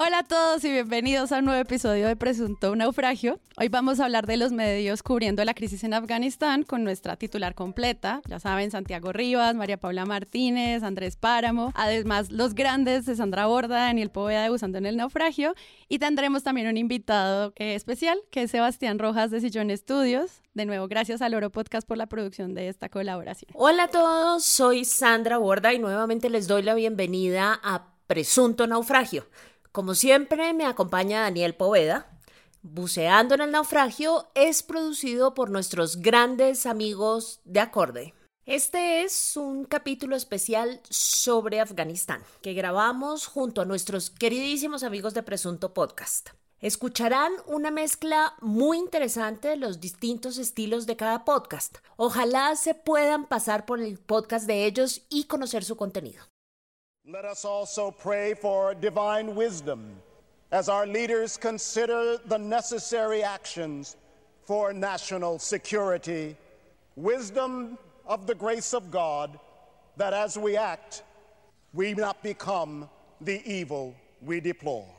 Hola a todos y bienvenidos a un nuevo episodio de Presunto Naufragio. Hoy vamos a hablar de los medios cubriendo la crisis en Afganistán con nuestra titular completa. Ya saben, Santiago Rivas, María Paula Martínez, Andrés Páramo, además los grandes de Sandra Borda, Daniel Poveda de Busando en el Naufragio. Y tendremos también un invitado eh, especial que es Sebastián Rojas de Sillón Estudios. De nuevo, gracias al Oro Podcast por la producción de esta colaboración. Hola a todos, soy Sandra Borda y nuevamente les doy la bienvenida a Presunto Naufragio como siempre, me acompaña Daniel Poveda. Buceando en el naufragio es producido por nuestros grandes amigos de Acorde. Este es un capítulo especial sobre Afganistán que grabamos junto a nuestros queridísimos amigos de Presunto Podcast. Escucharán una mezcla muy interesante de los distintos estilos de cada podcast. Ojalá se puedan pasar por el podcast de ellos y conocer su contenido. Let us also pray for divine wisdom as our leaders consider the necessary actions for national security. Wisdom of the grace of God, that as we act, we not become the evil we deplore.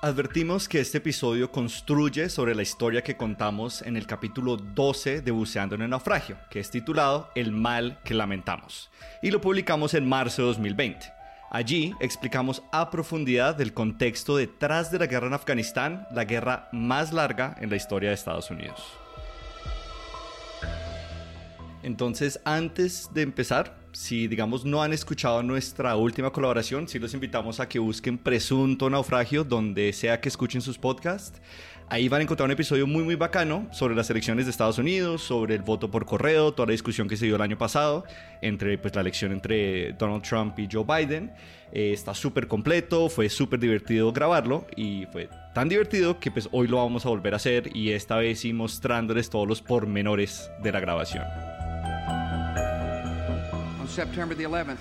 Advertimos que este episodio construye sobre la historia que contamos en el capítulo 12 de Buceando en el Naufragio, que es titulado El mal que lamentamos, y lo publicamos en marzo de 2020. Allí explicamos a profundidad del contexto detrás de la guerra en Afganistán, la guerra más larga en la historia de Estados Unidos. Entonces, antes de empezar, si digamos no han escuchado nuestra última colaboración, sí los invitamos a que busquen Presunto Naufragio donde sea que escuchen sus podcasts. Ahí van a encontrar un episodio muy muy bacano sobre las elecciones de Estados Unidos, sobre el voto por correo, toda la discusión que se dio el año pasado entre pues la elección entre Donald Trump y Joe Biden. Eh, está súper completo, fue súper divertido grabarlo y fue tan divertido que pues hoy lo vamos a volver a hacer y esta vez sí mostrándoles todos los pormenores de la grabación. September the 11th,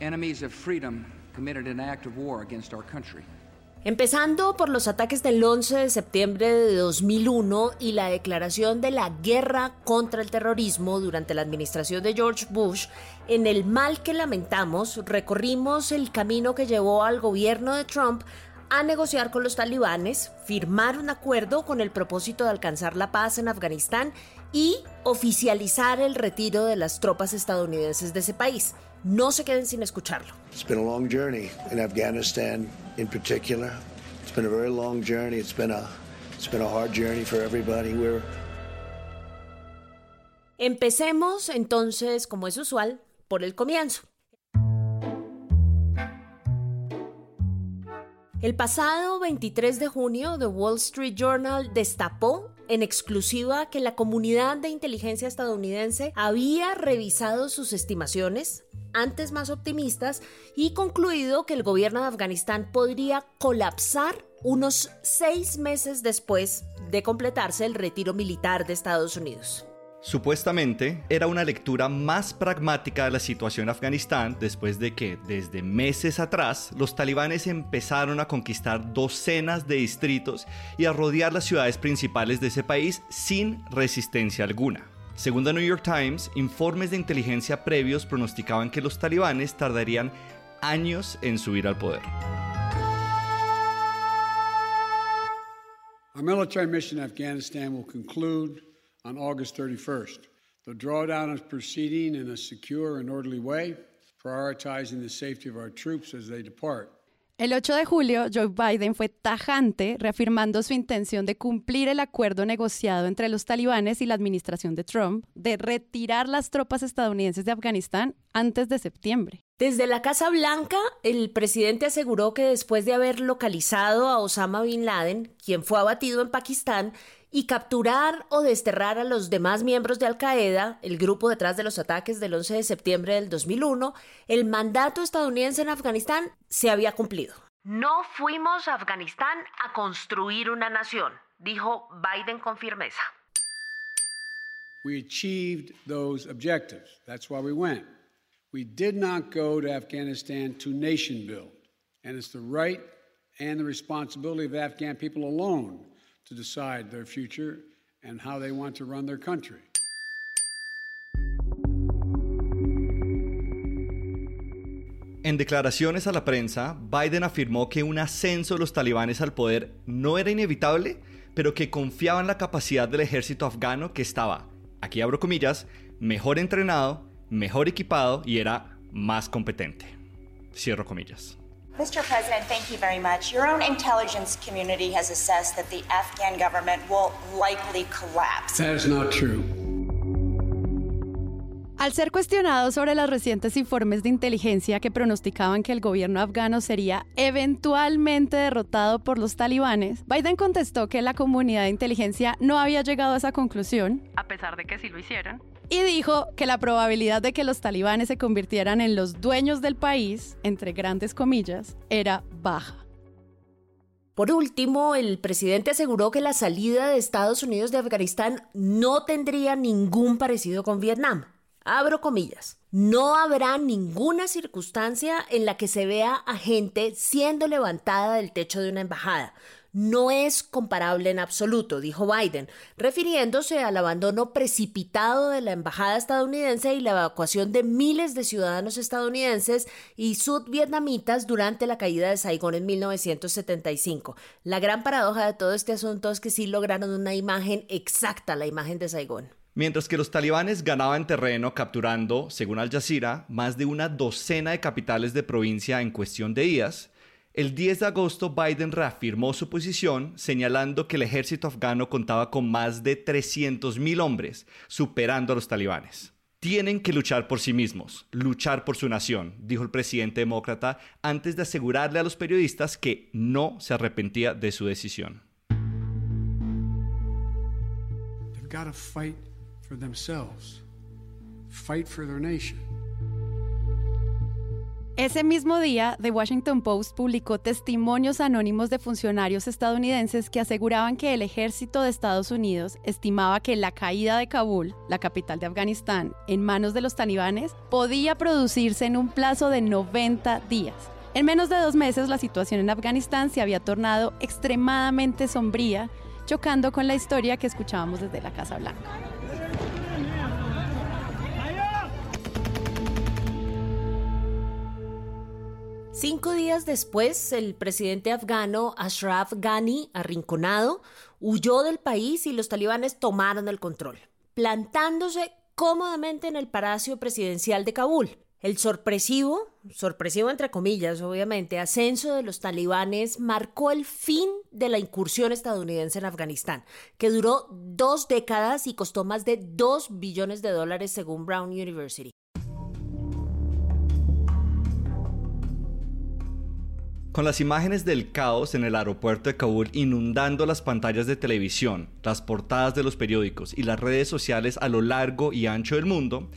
enemies of freedom committed an act of war against our country. Empezando por los ataques del 11 de septiembre de 2001 y la declaración de la guerra contra el terrorismo durante la administración de George Bush, en el mal que lamentamos recorrimos el camino que llevó al gobierno de Trump a negociar con los talibanes, firmar un acuerdo con el propósito de alcanzar la paz en Afganistán y oficializar el retiro de las tropas estadounidenses de ese país. No se queden sin escucharlo. It's been a long journey in Afghanistan in particular. It's been a very long journey. It's been a it's been a hard journey for everybody. We're Empecemos entonces, como es usual, por el comienzo. El pasado 23 de junio, The Wall Street Journal destapó en exclusiva que la comunidad de inteligencia estadounidense había revisado sus estimaciones, antes más optimistas, y concluido que el gobierno de Afganistán podría colapsar unos seis meses después de completarse el retiro militar de Estados Unidos. Supuestamente era una lectura más pragmática de la situación en Afganistán después de que, desde meses atrás, los talibanes empezaron a conquistar docenas de distritos y a rodear las ciudades principales de ese país sin resistencia alguna. Según The New York Times, informes de inteligencia previos pronosticaban que los talibanes tardarían años en subir al poder. Our military mission in Afghanistan will conclude on August 31st. The drawdown is proceeding in a secure and orderly way, prioritizing the safety of our troops as they depart. El 8 de julio, Joe Biden fue tajante, reafirmando su intención de cumplir el acuerdo negociado entre los talibanes y la administración de Trump de retirar las tropas estadounidenses de Afganistán antes de septiembre. Desde la Casa Blanca, el presidente aseguró que después de haber localizado a Osama Bin Laden, quien fue abatido en Pakistán, y capturar o desterrar a los demás miembros de Al Qaeda, el grupo detrás de los ataques del 11 de septiembre del 2001, el mandato estadounidense en Afganistán se había cumplido. No fuimos a Afganistán a construir una nación, dijo Biden con firmeza. We achieved those objectives. That's why we went. We did not go to Afghanistan to nation build. And it's the right and the responsibility of the Afghan people alone to decide their future and how they want to run their country. – En declaraciones a la prensa, Biden afirmó que un ascenso de los talibanes al poder no era inevitable, pero que confiaba en la capacidad del ejército afgano que estaba, aquí abro comillas, mejor entrenado, mejor equipado y era más competente. Cierro comillas. Mr. President, thank you very much. Your own intelligence community has assessed that the Afghan government will likely collapse. That is not true. Al ser cuestionado sobre los recientes informes de inteligencia que pronosticaban que el gobierno afgano sería eventualmente derrotado por los talibanes, Biden contestó que la comunidad de inteligencia no había llegado a esa conclusión, a pesar de que sí lo hicieran, y dijo que la probabilidad de que los talibanes se convirtieran en los dueños del país, entre grandes comillas, era baja. Por último, el presidente aseguró que la salida de Estados Unidos de Afganistán no tendría ningún parecido con Vietnam abro comillas, no habrá ninguna circunstancia en la que se vea a gente siendo levantada del techo de una embajada. No es comparable en absoluto, dijo Biden, refiriéndose al abandono precipitado de la embajada estadounidense y la evacuación de miles de ciudadanos estadounidenses y sudvietnamitas durante la caída de Saigón en 1975. La gran paradoja de todo este asunto es que sí lograron una imagen exacta, la imagen de Saigón. Mientras que los talibanes ganaban terreno capturando, según Al Jazeera, más de una docena de capitales de provincia en cuestión de días, el 10 de agosto Biden reafirmó su posición señalando que el ejército afgano contaba con más de 300.000 hombres, superando a los talibanes. Tienen que luchar por sí mismos, luchar por su nación, dijo el presidente demócrata antes de asegurarle a los periodistas que no se arrepentía de su decisión. fight for their nation. Ese mismo día, The Washington Post publicó testimonios anónimos de funcionarios estadounidenses que aseguraban que el ejército de Estados Unidos estimaba que la caída de Kabul, la capital de Afganistán, en manos de los talibanes, podía producirse en un plazo de 90 días. En menos de dos meses, la situación en Afganistán se había tornado extremadamente sombría, chocando con la historia que escuchábamos desde la Casa Blanca. Cinco días después, el presidente afgano Ashraf Ghani, arrinconado, huyó del país y los talibanes tomaron el control, plantándose cómodamente en el palacio presidencial de Kabul. El sorpresivo, sorpresivo entre comillas, obviamente, ascenso de los talibanes marcó el fin de la incursión estadounidense en Afganistán, que duró dos décadas y costó más de dos billones de dólares según Brown University. Con las imágenes del caos en el aeropuerto de Kabul inundando las pantallas de televisión, las portadas de los periódicos y las redes sociales a lo largo y ancho del mundo,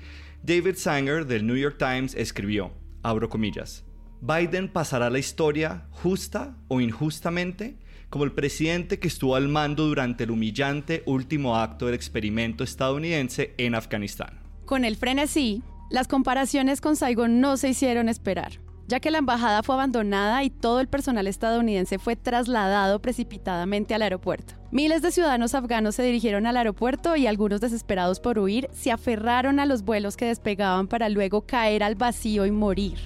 David Sanger del New York Times escribió, abro comillas, Biden pasará la historia justa o injustamente como el presidente que estuvo al mando durante el humillante último acto del experimento estadounidense en Afganistán. Con el frenesí, las comparaciones con Saigon no se hicieron esperar ya que la embajada fue abandonada y todo el personal estadounidense fue trasladado precipitadamente al aeropuerto. Miles de ciudadanos afganos se dirigieron al aeropuerto y algunos desesperados por huir se aferraron a los vuelos que despegaban para luego caer al vacío y morir.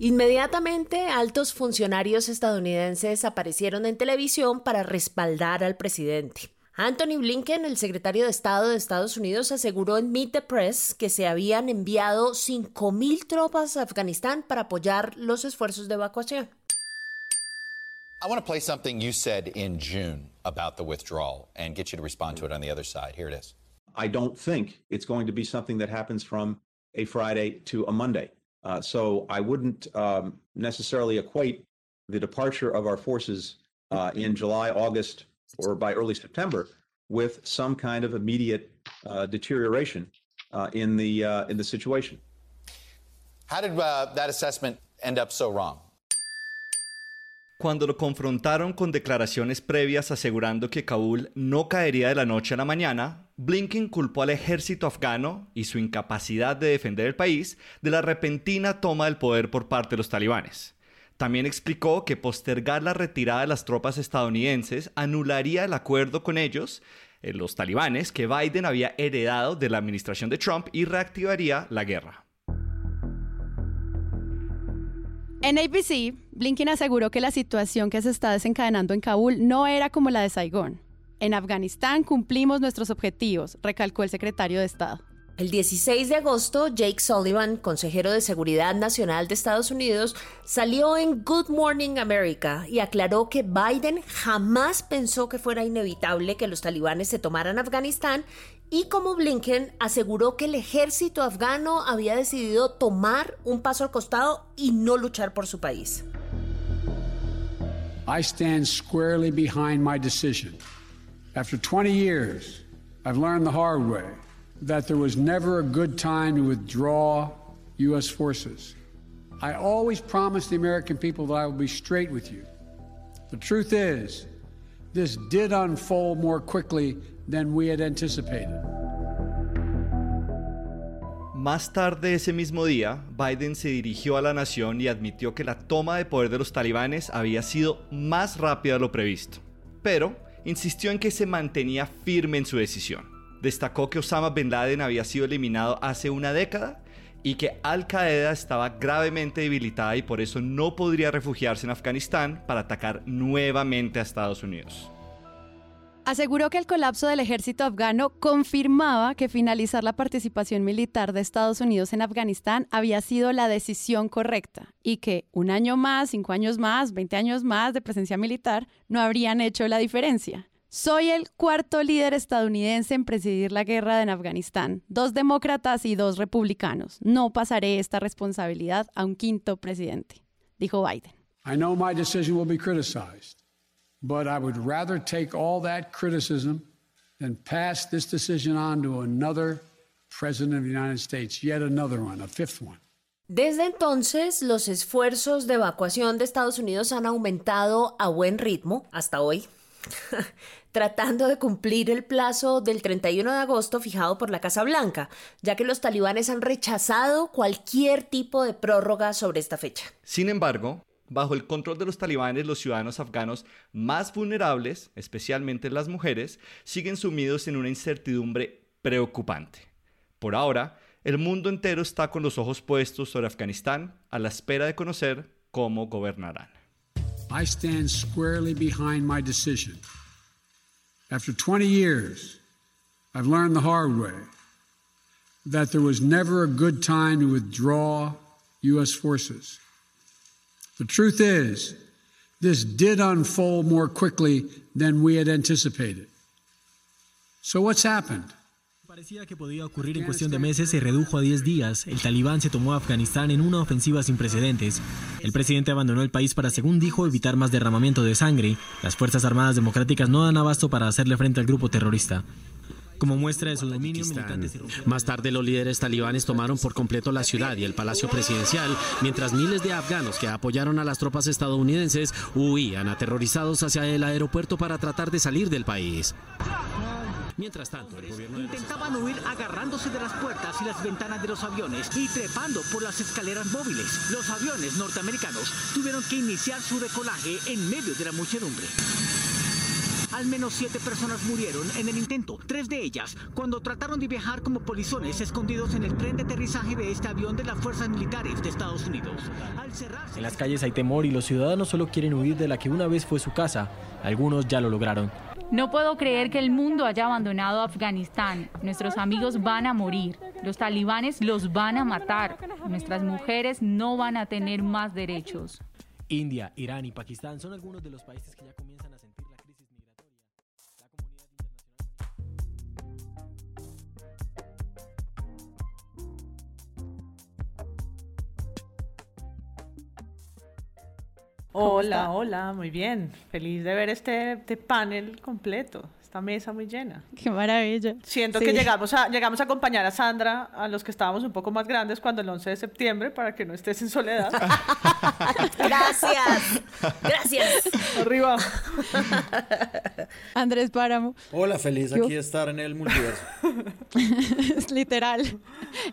Inmediatamente, altos funcionarios estadounidenses aparecieron en televisión para respaldar al presidente. Anthony Blinken, el secretario de Estado de Estados Unidos, aseguró en Meet the Press que se habían enviado 5.000 tropas a Afganistán para apoyar los esfuerzos de evacuación. I want to play something you said in June about the withdrawal and get you to respond to it on the other side. Here it is. I don't think it's going to be something that happens from a Friday to a Monday. Uh, so I wouldn't um, necessarily equate the departure of our forces uh, in July, August, or by early September with some kind of immediate uh, deterioration uh, in the uh, in the situation. How did uh, that assessment end up so wrong? Cuando lo confrontaron con declaraciones previas asegurando que Kabul no caería de la noche a la mañana, Blinken culpó al ejército afgano y su incapacidad de defender el país de la repentina toma del poder por parte de los talibanes. También explicó que postergar la retirada de las tropas estadounidenses anularía el acuerdo con ellos eh, los talibanes, que Biden había heredado de la administración de Trump y reactivaría la guerra. En ABC, Blinken aseguró que la situación que se está desencadenando en Kabul no era como la de Saigón. En Afganistán cumplimos nuestros objetivos, recalcó el secretario de Estado. El 16 de agosto, Jake Sullivan, consejero de Seguridad Nacional de Estados Unidos, salió en Good Morning America y aclaró que Biden jamás pensó que fuera inevitable que los talibanes se tomaran Afganistán y como Blinken aseguró que el ejército afgano había decidido tomar un paso al costado y no luchar por su país. I stand squarely behind my decision. After 20 years, I've learned the hard way that there was never a good time to withdraw U.S. forces. I always promised the American people that I would be straight with you. The truth is, this did unfold more quickly than we had anticipated. Más tarde ese mismo día, Biden se dirigió a la nación y admitió que la toma de poder de los talibanes había sido más rápida de lo previsto, pero insistió en que se mantenía firme en su decisión. Destacó que Osama Bin Laden había sido eliminado hace una década y que Al Qaeda estaba gravemente debilitada y por eso no podría refugiarse en Afganistán para atacar nuevamente a Estados Unidos. Aseguró que el colapso del ejército afgano confirmaba que finalizar la participación militar de Estados Unidos en Afganistán había sido la decisión correcta y que un año más, cinco años más, veinte años más de presencia militar no habrían hecho la diferencia. Soy el cuarto líder estadounidense en presidir la guerra en Afganistán, dos demócratas y dos republicanos. No pasaré esta responsabilidad a un quinto presidente, dijo Biden. I know my decision will be criticized, but I would rather take all that criticism than pass this decision on to another president of the United States, yet another one, a fifth one. Desde entonces, los esfuerzos de evacuación de Estados Unidos han aumentado a buen ritmo hasta hoy. tratando de cumplir el plazo del 31 de agosto fijado por la Casa Blanca, ya que los talibanes han rechazado cualquier tipo de prórroga sobre esta fecha. Sin embargo, bajo el control de los talibanes, los ciudadanos afganos más vulnerables, especialmente las mujeres, siguen sumidos en una incertidumbre preocupante. Por ahora, el mundo entero está con los ojos puestos sobre Afganistán a la espera de conocer cómo gobernarán. I stand squarely behind my decision. After 20 years, I've learned the hard way that there was never a good time to withdraw U.S. forces. The truth is, this did unfold more quickly than we had anticipated. So, what's happened? Parecía que podía ocurrir en cuestión de meses, se redujo a 10 días. El talibán se tomó a Afganistán en una ofensiva sin precedentes. El presidente abandonó el país para, según dijo, evitar más derramamiento de sangre. Las Fuerzas Armadas Democráticas no dan abasto para hacerle frente al grupo terrorista. Como muestra de su dominio, militantes Más tarde, los líderes talibanes tomaron por completo la ciudad y el palacio presidencial, mientras miles de afganos que apoyaron a las tropas estadounidenses huían aterrorizados hacia el aeropuerto para tratar de salir del país. Mientras tanto, el gobierno intentaban huir agarrándose de las puertas y las ventanas de los aviones y trepando por las escaleras móviles. Los aviones norteamericanos tuvieron que iniciar su decolaje en medio de la muchedumbre. Al menos siete personas murieron en el intento, tres de ellas cuando trataron de viajar como polizones escondidos en el tren de aterrizaje de este avión de las fuerzas militares de Estados Unidos. En las calles hay temor y los ciudadanos solo quieren huir de la que una vez fue su casa. Algunos ya lo lograron. No puedo creer que el mundo haya abandonado Afganistán. Nuestros amigos van a morir. Los talibanes los van a matar. Nuestras mujeres no van a tener más derechos. India, Irán y Pakistán son algunos de los países que ya comienzan Hola, hola, muy bien. Feliz de ver este, este panel completo esta mesa muy llena. Qué maravilla. Siento Sí. que llegamos a, llegamos a acompañar a Sandra, a los que estábamos un poco más grandes cuando el 11 de septiembre, para que no estés en soledad. Gracias. Gracias. Arriba. Andrés Páramo. Hola, feliz aquí de estar en el multiverso. es literal.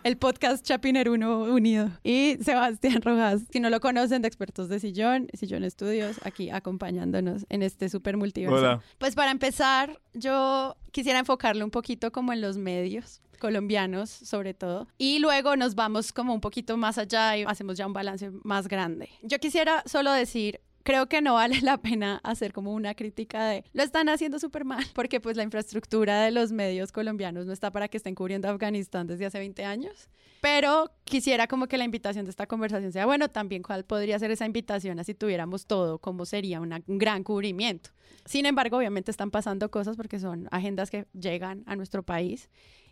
El podcast Chapiner 1 unido. Y Sebastián Rojas, si no lo conocen, de expertos de Sillón, Sillón Estudios, aquí acompañándonos en este super multiverso. Hola. Pues para empezar, yo quisiera enfocarle un poquito como en los medios colombianos sobre todo. Y luego nos vamos como un poquito más allá y hacemos ya un balance más grande. Yo quisiera solo decir creo que no vale la pena hacer como una crítica de lo están haciendo súper mal, porque pues la infraestructura de los medios colombianos no está para que estén cubriendo Afganistán desde hace 20 años. Pero quisiera como que la invitación de esta conversación sea, bueno, también cuál podría ser esa invitación así tuviéramos todo, cómo sería un gran cubrimiento. Sin embargo, obviamente están pasando cosas porque son agendas que llegan a nuestro país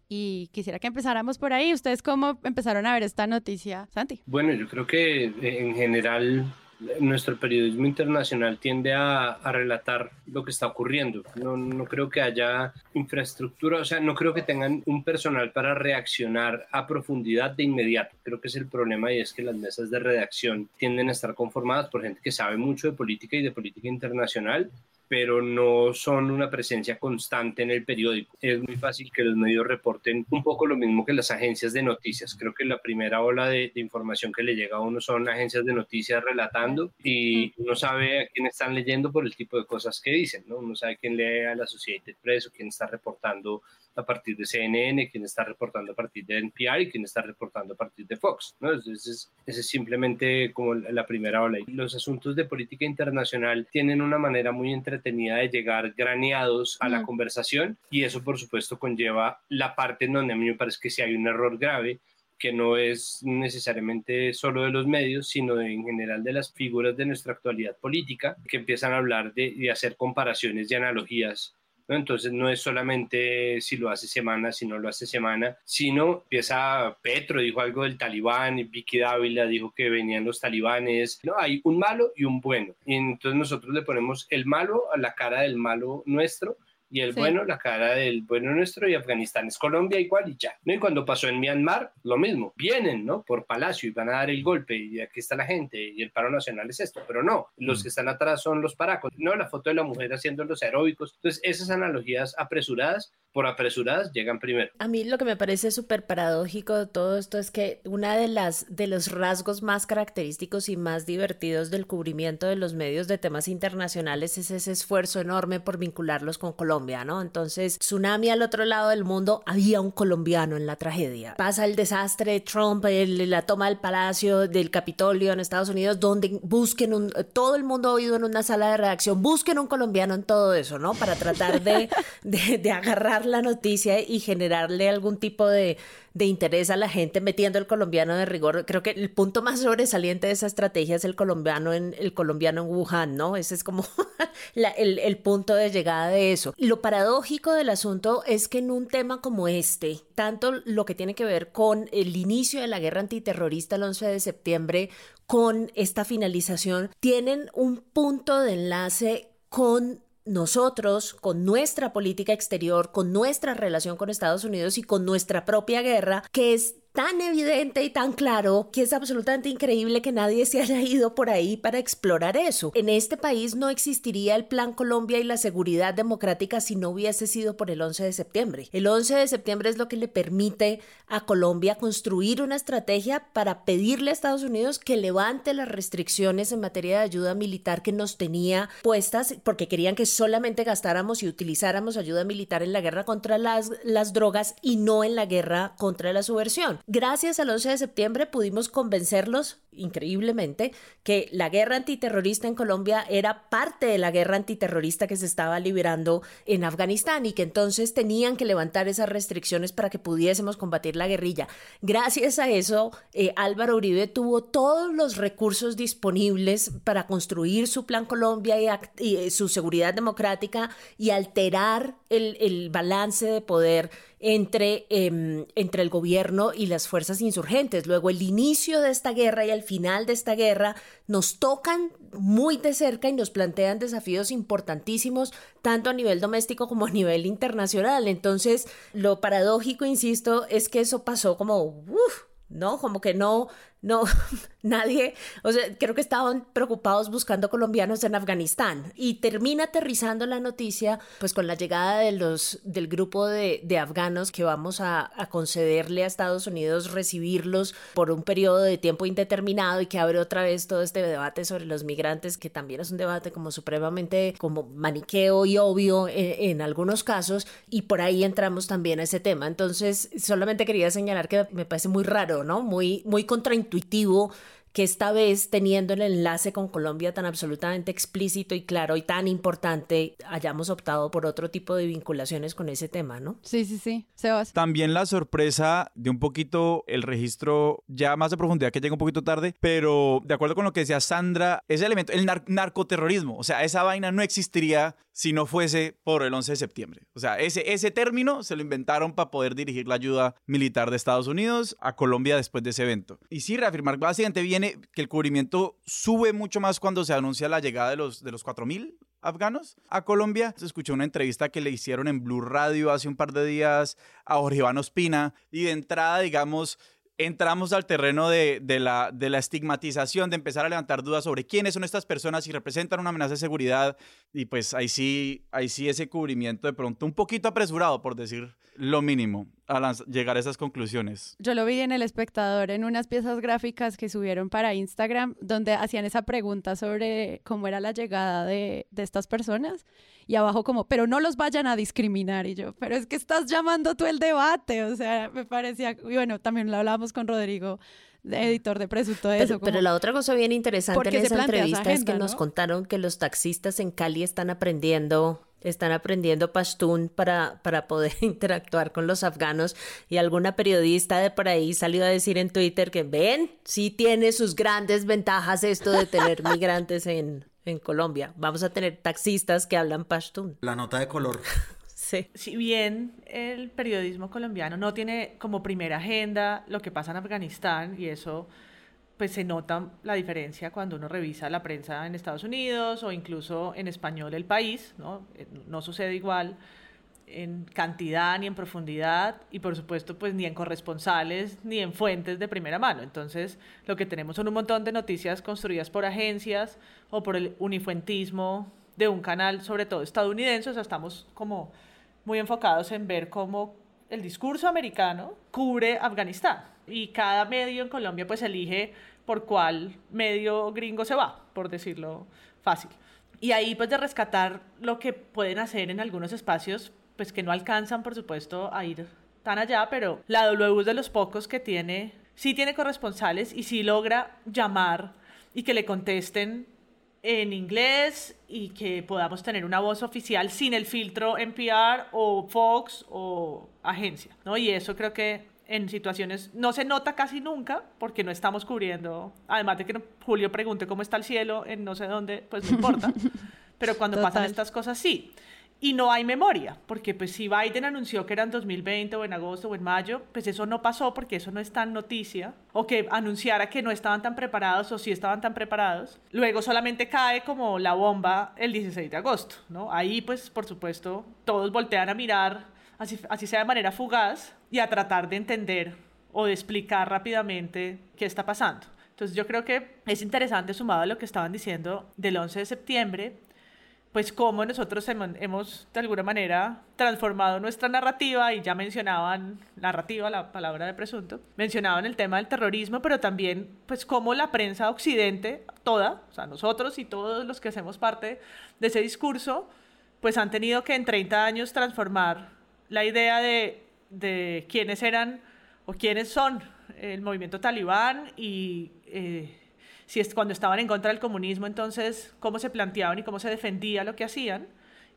y quisiera que empezáramos por ahí. ¿Ustedes cómo empezaron a ver esta noticia, Santi? Bueno, yo creo que eh, en general nuestro periodismo internacional tiende a, relatar lo que está ocurriendo. No, no, creo que haya infraestructura, o sea, no creo que tengan un personal para reaccionar a profundidad de inmediato. Creo que es el problema y es que las mesas de redacción tienden a estar conformadas por gente que sabe mucho de política y de política internacional pero no son una presencia constante en el periódico. Es muy fácil que los medios reporten un poco lo mismo que las agencias de noticias. Creo que la primera ola de, información que le llega a uno son agencias de noticias relatando y uno sabe a quién están leyendo por el tipo de cosas que dicen, ¿no? Uno sabe quién lee a la Associated Press o quién está reportando a partir de CNN, quién está reportando a partir de NPR y quién está reportando a partir de Fox. ¿no? Ese, es, simplemente como la primera ola. Y los asuntos de política internacional tienen una manera muy entretenida de llegar graneados a la conversación y eso por supuesto conlleva la parte en donde a mí me parece que si hay un error grave que no es necesariamente solo de los medios, sino en general de las figuras de nuestra actualidad política, que empiezan a hablar de, de hacer comparaciones y analogías entonces no es solamente si lo hace semana, si no lo hace semana, sino empieza Petro, dijo algo del talibán, y Vicky Dávila dijo que venían los talibanes, no, hay un malo y un bueno. Y entonces nosotros le ponemos el malo a la cara del malo nuestro y el bueno, la cara del bueno nuestro y Afganistán es Colombia igual y ya. ¿no? Y cuando pasó en Myanmar, lo mismo, vienen, ¿no? Por Palacio y van a dar el golpe y aquí está la gente y el paro nacional es esto, pero no, los mm. que están atrás son los paracos, no, la foto de la mujer haciendo los aeróbicos. Entonces, esas analogías apresuradas por apresuradas llegan primero. A mí lo que me parece súper paradójico de todo esto es que una de las de los rasgos más característicos y más divertidos del cubrimiento de los medios de temas internacionales es ese esfuerzo enorme por vincularlos con Colombia, ¿no? Entonces, tsunami al otro lado del mundo, había un colombiano en la tragedia. Pasa el desastre de Trump, la toma del Palacio del Capitolio en Estados Unidos, donde busquen un todo el mundo ha oído en una sala de redacción, busquen un colombiano en todo eso, ¿no? Para tratar de, de, de agarrar la noticia y generarle algún tipo de, de interés a la gente metiendo el colombiano de rigor. Creo que el punto más sobresaliente de esa estrategia es el colombiano en, el colombiano en Wuhan, ¿no? Ese es como el, el punto de llegada de eso. Lo paradójico del asunto es que en un tema como este, tanto lo que tiene que ver con el inicio de la guerra antiterrorista el 11 de septiembre, con esta finalización, tienen un punto de enlace con nosotros, con nuestra política exterior, con nuestra relación con Estados Unidos y con nuestra propia guerra, que es tan evidente y tan claro que es absolutamente increíble que nadie se haya ido por ahí para explorar eso. En este país no existiría el Plan Colombia y la seguridad democrática si no hubiese sido por el 11 de septiembre. El 11 de septiembre es lo que le permite a Colombia construir una estrategia para pedirle a Estados Unidos que levante las restricciones en materia de ayuda militar que nos tenía puestas porque querían que solamente gastáramos y utilizáramos ayuda militar en la guerra contra las, las drogas y no en la guerra contra la subversión. Gracias al 11 de septiembre pudimos convencerlos, increíblemente, que la guerra antiterrorista en Colombia era parte de la guerra antiterrorista que se estaba liberando en Afganistán y que entonces tenían que levantar esas restricciones para que pudiésemos combatir la guerrilla. Gracias a eso, eh, Álvaro Uribe tuvo todos los recursos disponibles para construir su plan Colombia y, eh, su seguridad democrática y alterar el, el balance de poder entre, em, entre el gobierno y las fuerzas insurgentes. Luego, el inicio de esta guerra y el final de esta guerra nos tocan muy de cerca y nos plantean desafíos importantísimos, tanto a nivel doméstico como a nivel internacional. Entonces, lo paradójico, insisto, es que eso pasó como, ¿no? Como que no, no, nadie, o sea, creo que estaban preocupados buscando colombianos en Afganistán y termina aterrizando la noticia pues con la llegada de los, del grupo de, de afganos que vamos a, a, concederle a Estados Unidos recibirlos por un periodo de tiempo indeterminado y que abre otra vez todo este debate sobre los migrantes que también es un debate como supremamente como maniqueo y obvio en, algunos casos y por ahí entramos también a ese tema. Entonces, solamente quería señalar que me parece muy raro, ¿no? Muy, muy contraintuitivo intuitivo que esta vez teniendo el enlace con Colombia tan absolutamente explícito y claro y tan importante, hayamos optado por otro tipo de vinculaciones con ese tema, ¿no? Sí, sí, sí. Sebas. También la sorpresa de un poquito el registro ya más de profundidad que llega un poquito tarde, pero de acuerdo con lo que decía Sandra, ese elemento, el nar narcoterrorismo, o sea, esa vaina no existiría si no fuese por el 11 de septiembre. O sea, ese, ese término se lo inventaron para poder dirigir la ayuda militar de Estados Unidos a Colombia después de ese evento. Y sí, reafirmar básicamente que el cubrimiento sube mucho más cuando se anuncia la llegada de los, de los 4.000 afganos a Colombia. Se escuchó una entrevista que le hicieron en Blue Radio hace un par de días a Jorge Iván Ospina y de entrada, digamos, entramos al terreno de, de, la, de la estigmatización, de empezar a levantar dudas sobre quiénes son estas personas y representan una amenaza de seguridad. Y pues ahí sí, ahí sí ese cubrimiento de pronto un poquito apresurado, por decir lo mínimo, a llegar a esas conclusiones. Yo lo vi en El Espectador en unas piezas gráficas que subieron para Instagram, donde hacían esa pregunta sobre cómo era la llegada de, de estas personas y abajo como, pero no los vayan a discriminar. Y yo, pero es que estás llamando tú el debate. O sea, me parecía, y bueno, también lo hablábamos con Rodrigo, editor de Presunto de pero, eso. Como, pero la otra cosa bien interesante en esa entrevista esa agenda, es que ¿no? nos contaron que los taxistas en Cali están aprendiendo están aprendiendo pastún para, para poder interactuar con los afganos y alguna periodista de por ahí salió a decir en Twitter que ven, sí tiene sus grandes ventajas esto de tener migrantes en, en Colombia. Vamos a tener taxistas que hablan pastún. La nota de color. sí. Si bien el periodismo colombiano no tiene como primera agenda lo que pasa en Afganistán y eso pues se nota la diferencia cuando uno revisa la prensa en Estados Unidos o incluso en español el país, ¿no? No sucede igual en cantidad ni en profundidad y por supuesto pues ni en corresponsales ni en fuentes de primera mano. Entonces lo que tenemos son un montón de noticias construidas por agencias o por el unifuentismo de un canal sobre todo estadounidense, o sea, estamos como muy enfocados en ver cómo el discurso americano cubre Afganistán y cada medio en Colombia pues elige por cuál medio gringo se va, por decirlo fácil. Y ahí pues de rescatar lo que pueden hacer en algunos espacios pues que no alcanzan por supuesto a ir tan allá, pero la W es de los pocos que tiene, sí tiene corresponsales y sí logra llamar y que le contesten en inglés y que podamos tener una voz oficial sin el filtro NPR o Fox o agencia, ¿no? Y eso creo que en situaciones no se nota casi nunca porque no estamos cubriendo, además de que Julio pregunte cómo está el cielo en no sé dónde, pues no importa, pero cuando Total. pasan estas cosas sí. Y no hay memoria, porque pues si Biden anunció que era en 2020 o en agosto o en mayo, pues eso no pasó porque eso no está en noticia, o que anunciara que no estaban tan preparados o sí estaban tan preparados, luego solamente cae como la bomba el 16 de agosto, ¿no? Ahí pues por supuesto todos voltean a mirar Así, sea de manera fugaz, y a tratar de entender o de explicar rápidamente qué está pasando. Entonces yo creo que es interesante, sumado a lo que estaban diciendo del 11 de septiembre, pues cómo nosotros hemos de alguna manera transformado nuestra narrativa, y ya mencionaban narrativa, la palabra de presunto, mencionaban el tema del terrorismo, pero también pues cómo la prensa occidente, toda, o sea, nosotros y todos los que hacemos parte de ese discurso, pues han tenido que en 30 años transformar la idea de, de quiénes eran o quiénes son el movimiento talibán y eh, si es cuando estaban en contra del comunismo, entonces cómo se planteaban y cómo se defendía lo que hacían.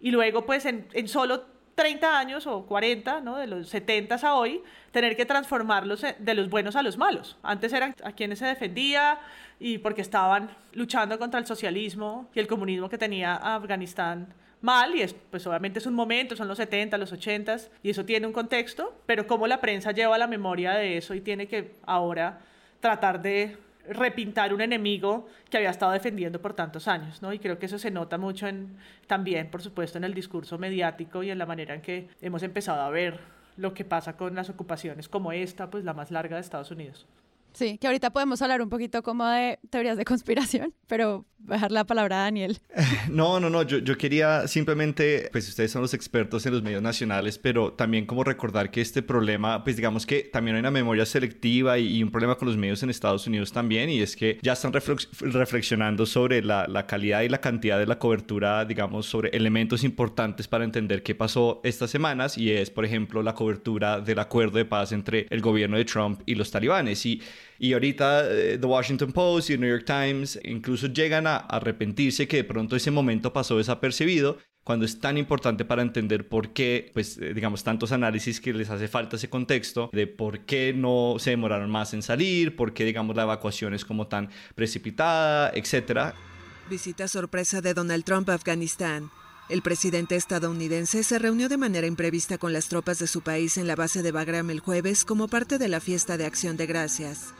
Y luego, pues en, en solo 30 años o 40, ¿no? de los 70 a hoy, tener que transformarlos de los buenos a los malos. Antes eran a quienes se defendía y porque estaban luchando contra el socialismo y el comunismo que tenía Afganistán mal y es, pues obviamente es un momento, son los 70, los 80 y eso tiene un contexto, pero cómo la prensa lleva la memoria de eso y tiene que ahora tratar de repintar un enemigo que había estado defendiendo por tantos años, ¿no? Y creo que eso se nota mucho en, también, por supuesto, en el discurso mediático y en la manera en que hemos empezado a ver lo que pasa con las ocupaciones como esta, pues la más larga de Estados Unidos. Sí, que ahorita podemos hablar un poquito como de teorías de conspiración, pero dejar la palabra a Daniel. No, no, no, yo, yo quería simplemente, pues ustedes son los expertos en los medios nacionales, pero también como recordar que este problema, pues digamos que también hay una memoria selectiva y, un problema con los medios en Estados Unidos también, y es que ya están reflexionando sobre la, la calidad y la cantidad de la cobertura, digamos, sobre elementos importantes para entender qué pasó estas semanas, y es, por ejemplo, la cobertura del acuerdo de paz entre el gobierno de Trump y los talibanes. Y y ahorita eh, The Washington Post y New York Times incluso llegan a arrepentirse que de pronto ese momento pasó desapercibido cuando es tan importante para entender por qué, pues eh, digamos, tantos análisis que les hace falta ese contexto de por qué no se demoraron más en salir, por qué, digamos, la evacuación es como tan precipitada, etcétera. Visita sorpresa de Donald Trump a Afganistán. El presidente estadounidense se reunió de manera imprevista con las tropas de su país en la base de Bagram el jueves como parte de la fiesta de acción de gracias.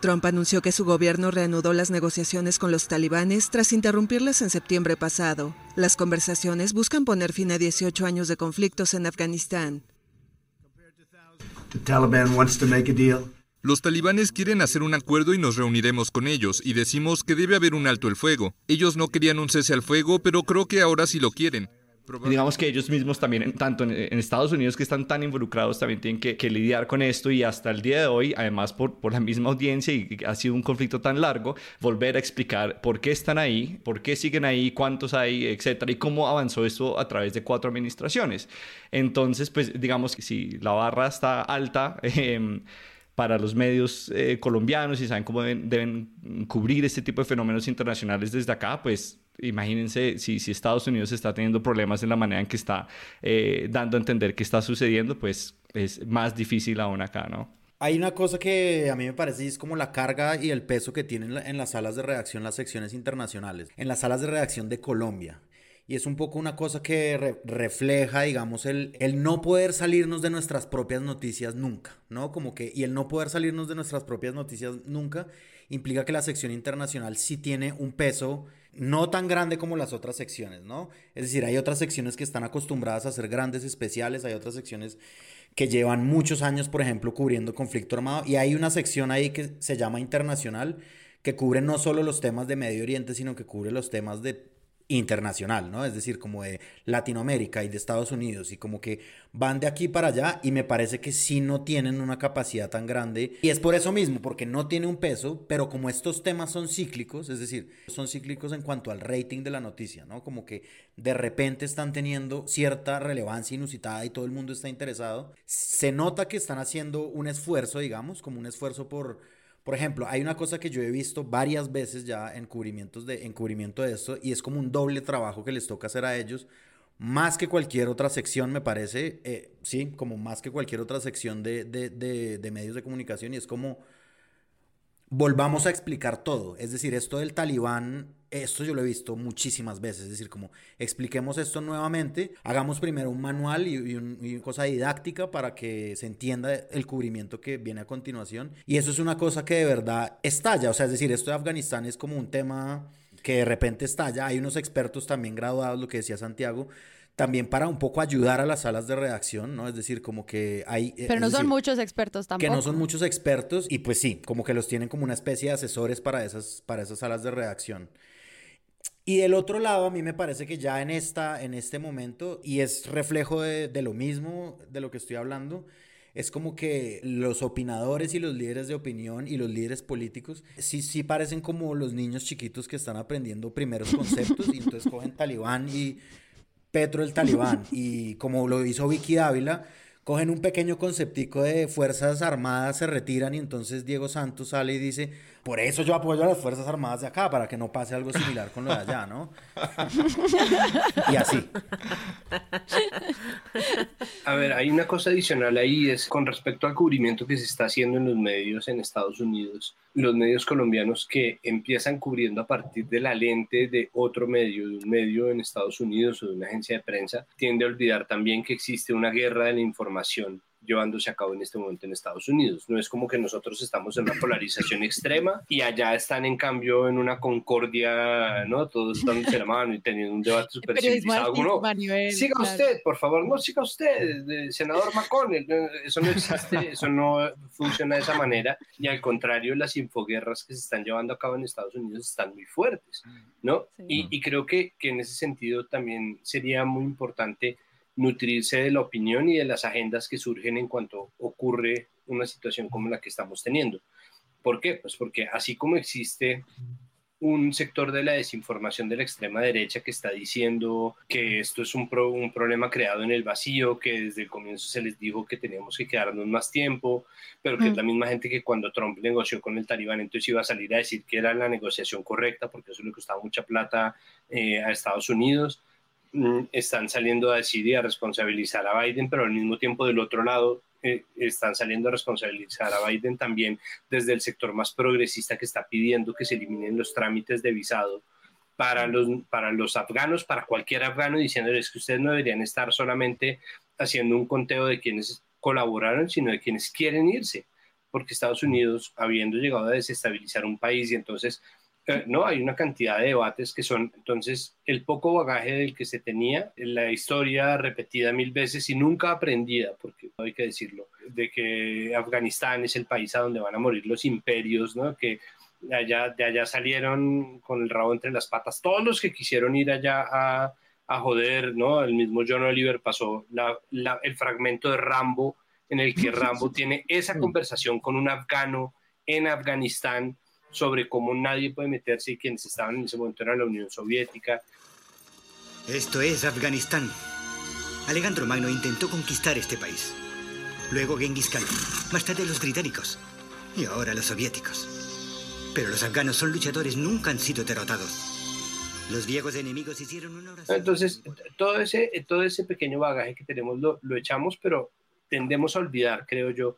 Trump anunció que su gobierno reanudó las negociaciones con los talibanes tras interrumpirlas en septiembre pasado. Las conversaciones buscan poner fin a 18 años de conflictos en Afganistán. Los talibanes quieren hacer un acuerdo y nos reuniremos con ellos y decimos que debe haber un alto el fuego. Ellos no querían un cese al fuego, pero creo que ahora sí lo quieren. Digamos que ellos mismos también, tanto en, Estados Unidos que están tan involucrados, también tienen que, lidiar con esto y hasta el día de hoy, además por, la misma audiencia y ha sido un conflicto tan largo, volver a explicar por qué están ahí, por qué siguen ahí, cuántos hay, etcétera, y cómo avanzó esto a través de cuatro administraciones. Entonces, pues digamos que si la barra está alta, eh, para los medios eh, colombianos y saben cómo deben, cubrir este tipo de fenómenos internacionales desde acá, pues imagínense si, Estados Unidos está teniendo problemas en la manera en que está eh, dando a entender qué está sucediendo, pues es más difícil aún acá, ¿no? Hay una cosa que a mí me parece es como la carga y el peso que tienen en las salas de redacción las secciones internacionales, en las salas de redacción de Colombia y es un poco una cosa que refleja, digamos, el, el no poder salirnos de nuestras propias noticias nunca, ¿no? Como que, y el no poder salirnos de nuestras propias noticias nunca implica que la sección internacional sí tiene un peso no tan grande como las otras secciones, ¿no? Es decir, hay otras secciones que están acostumbradas a hacer grandes especiales, hay otras secciones que llevan muchos años, por ejemplo, cubriendo conflicto armado, y hay una sección ahí que se llama internacional, que cubre no solo los temas de Medio Oriente, sino que cubre los temas de internacional, ¿no? Es decir, como de Latinoamérica y de Estados Unidos y como que van de aquí para allá y me parece que sí no tienen una capacidad tan grande y es por eso mismo, porque no tiene un peso, pero como estos temas son cíclicos, es decir, son cíclicos en cuanto al rating de la noticia, ¿no? Como que de repente están teniendo cierta relevancia inusitada y todo el mundo está interesado, se nota que están haciendo un esfuerzo, digamos, como un esfuerzo por por ejemplo, hay una cosa que yo he visto varias veces ya en cubrimientos de, encubrimiento de esto y es como un doble trabajo que les toca hacer a ellos, más que cualquier otra sección, me parece, eh, sí, como más que cualquier otra sección de, de, de medios de comunicación y es como volvamos a explicar todo. Es decir, esto del talibán, esto yo lo he visto muchísimas veces. Es decir, como expliquemos esto nuevamente, hagamos primero un manual y, una cosa didáctica para que se entienda el cubrimiento que viene a continuación. Y eso es una cosa que de verdad estalla. O sea, es decir, esto de Afganistán es como un tema que de repente estalla. Hay unos expertos también graduados, lo que decía Santiago, también para un poco ayudar a las salas de redacción, ¿no? Es decir, como que hay... Eh, Pero no son muchos expertos tampoco. Que no son muchos expertos y pues sí, como que los tienen como una especie de asesores para esas, para esas salas de redacción. Y del otro lado, a mí me parece que ya en, esta, en este momento, y es reflejo de, de lo mismo de lo que estoy hablando, es como que los opinadores y los líderes de opinión y los líderes políticos sí, sí parecen como los niños chiquitos que están aprendiendo primeros conceptos y entonces cogen talibán y Petro el talibán. Y como lo hizo Vicky Dávila, cogen un pequeño conceptico de Fuerzas Armadas, se retiran y entonces Diego Santos sale y dice, por eso yo apoyo a las Fuerzas Armadas de acá, para que no pase algo similar con lo de allá, ¿no? y así. A ver, hay una cosa adicional ahí, es con respecto al cubrimiento que se está haciendo en los medios en Estados Unidos, los medios colombianos que empiezan cubriendo a partir de la lente de otro medio, de un medio en Estados Unidos o de una agencia de prensa, tiende a olvidar también que existe una guerra de la información llevándose a cabo en este momento en Estados Unidos. No es como que nosotros estamos en una polarización extrema y allá están en cambio en una concordia, ¿no? Todos están de la mano y teniendo un debate súper civilizado. No, siga usted, por favor, no siga usted, senador McConnell. Eso no existe, eso no funciona de esa manera y al contrario, las infoguerras que se están llevando a cabo en Estados Unidos están muy fuertes, ¿no? Y, y, creo que, que en ese sentido también sería muy importante nutrirse de la opinión y de las agendas que surgen en cuanto ocurre una situación como la que estamos teniendo. ¿Por qué? Pues porque así como existe un sector de la desinformación de la extrema derecha que está diciendo que esto es un, un problema creado en el vacío, que desde el comienzo se les dijo que teníamos que quedarnos más tiempo, pero que es mm. la misma gente que cuando Trump negoció con el talibán entonces iba a salir a decir que era la negociación correcta porque eso le costaba mucha plata eh, a Estados Unidos. Mm, están saliendo a decir y a responsabilizar a Biden, pero al mismo tiempo del otro lado eh, están saliendo a responsabilizar a Biden también desde el sector más progresista que está pidiendo que se eliminen los trámites de visado para los, para los afganos, para cualquier afgano, diciéndoles que ustedes no deberían estar solamente haciendo un conteo de quienes colaboraron, sino de quienes quieren irse, porque Estados Unidos, habiendo llegado a desestabilizar un país y entonces eh, no, hay una cantidad de debates que son, entonces, el poco bagaje del que se tenía, la historia repetida mil veces y nunca aprendida, porque hay que decirlo, de que Afganistán es el país a donde van a morir los imperios, ¿no? Que de allá, de allá salieron con el rabo entre las patas todos los que quisieron ir allá a, a joder, ¿no? El mismo John Oliver pasó el fragmento de Rambo en el que Rambo tiene esa conversación con un afgano en Afganistán sobre cómo nadie puede meterse y quienes estaban en ese momento era la Unión Soviética. Esto es Afganistán. Alejandro Magno intentó conquistar este país. Luego Genghis Khan, más tarde los británicos y ahora los soviéticos. Pero los afganos son luchadores, nunca han sido derrotados. Los viejos enemigos hicieron una oración. Entonces, todo ese, todo ese pequeño bagaje que tenemos lo, lo echamos, pero tendemos a olvidar, creo yo,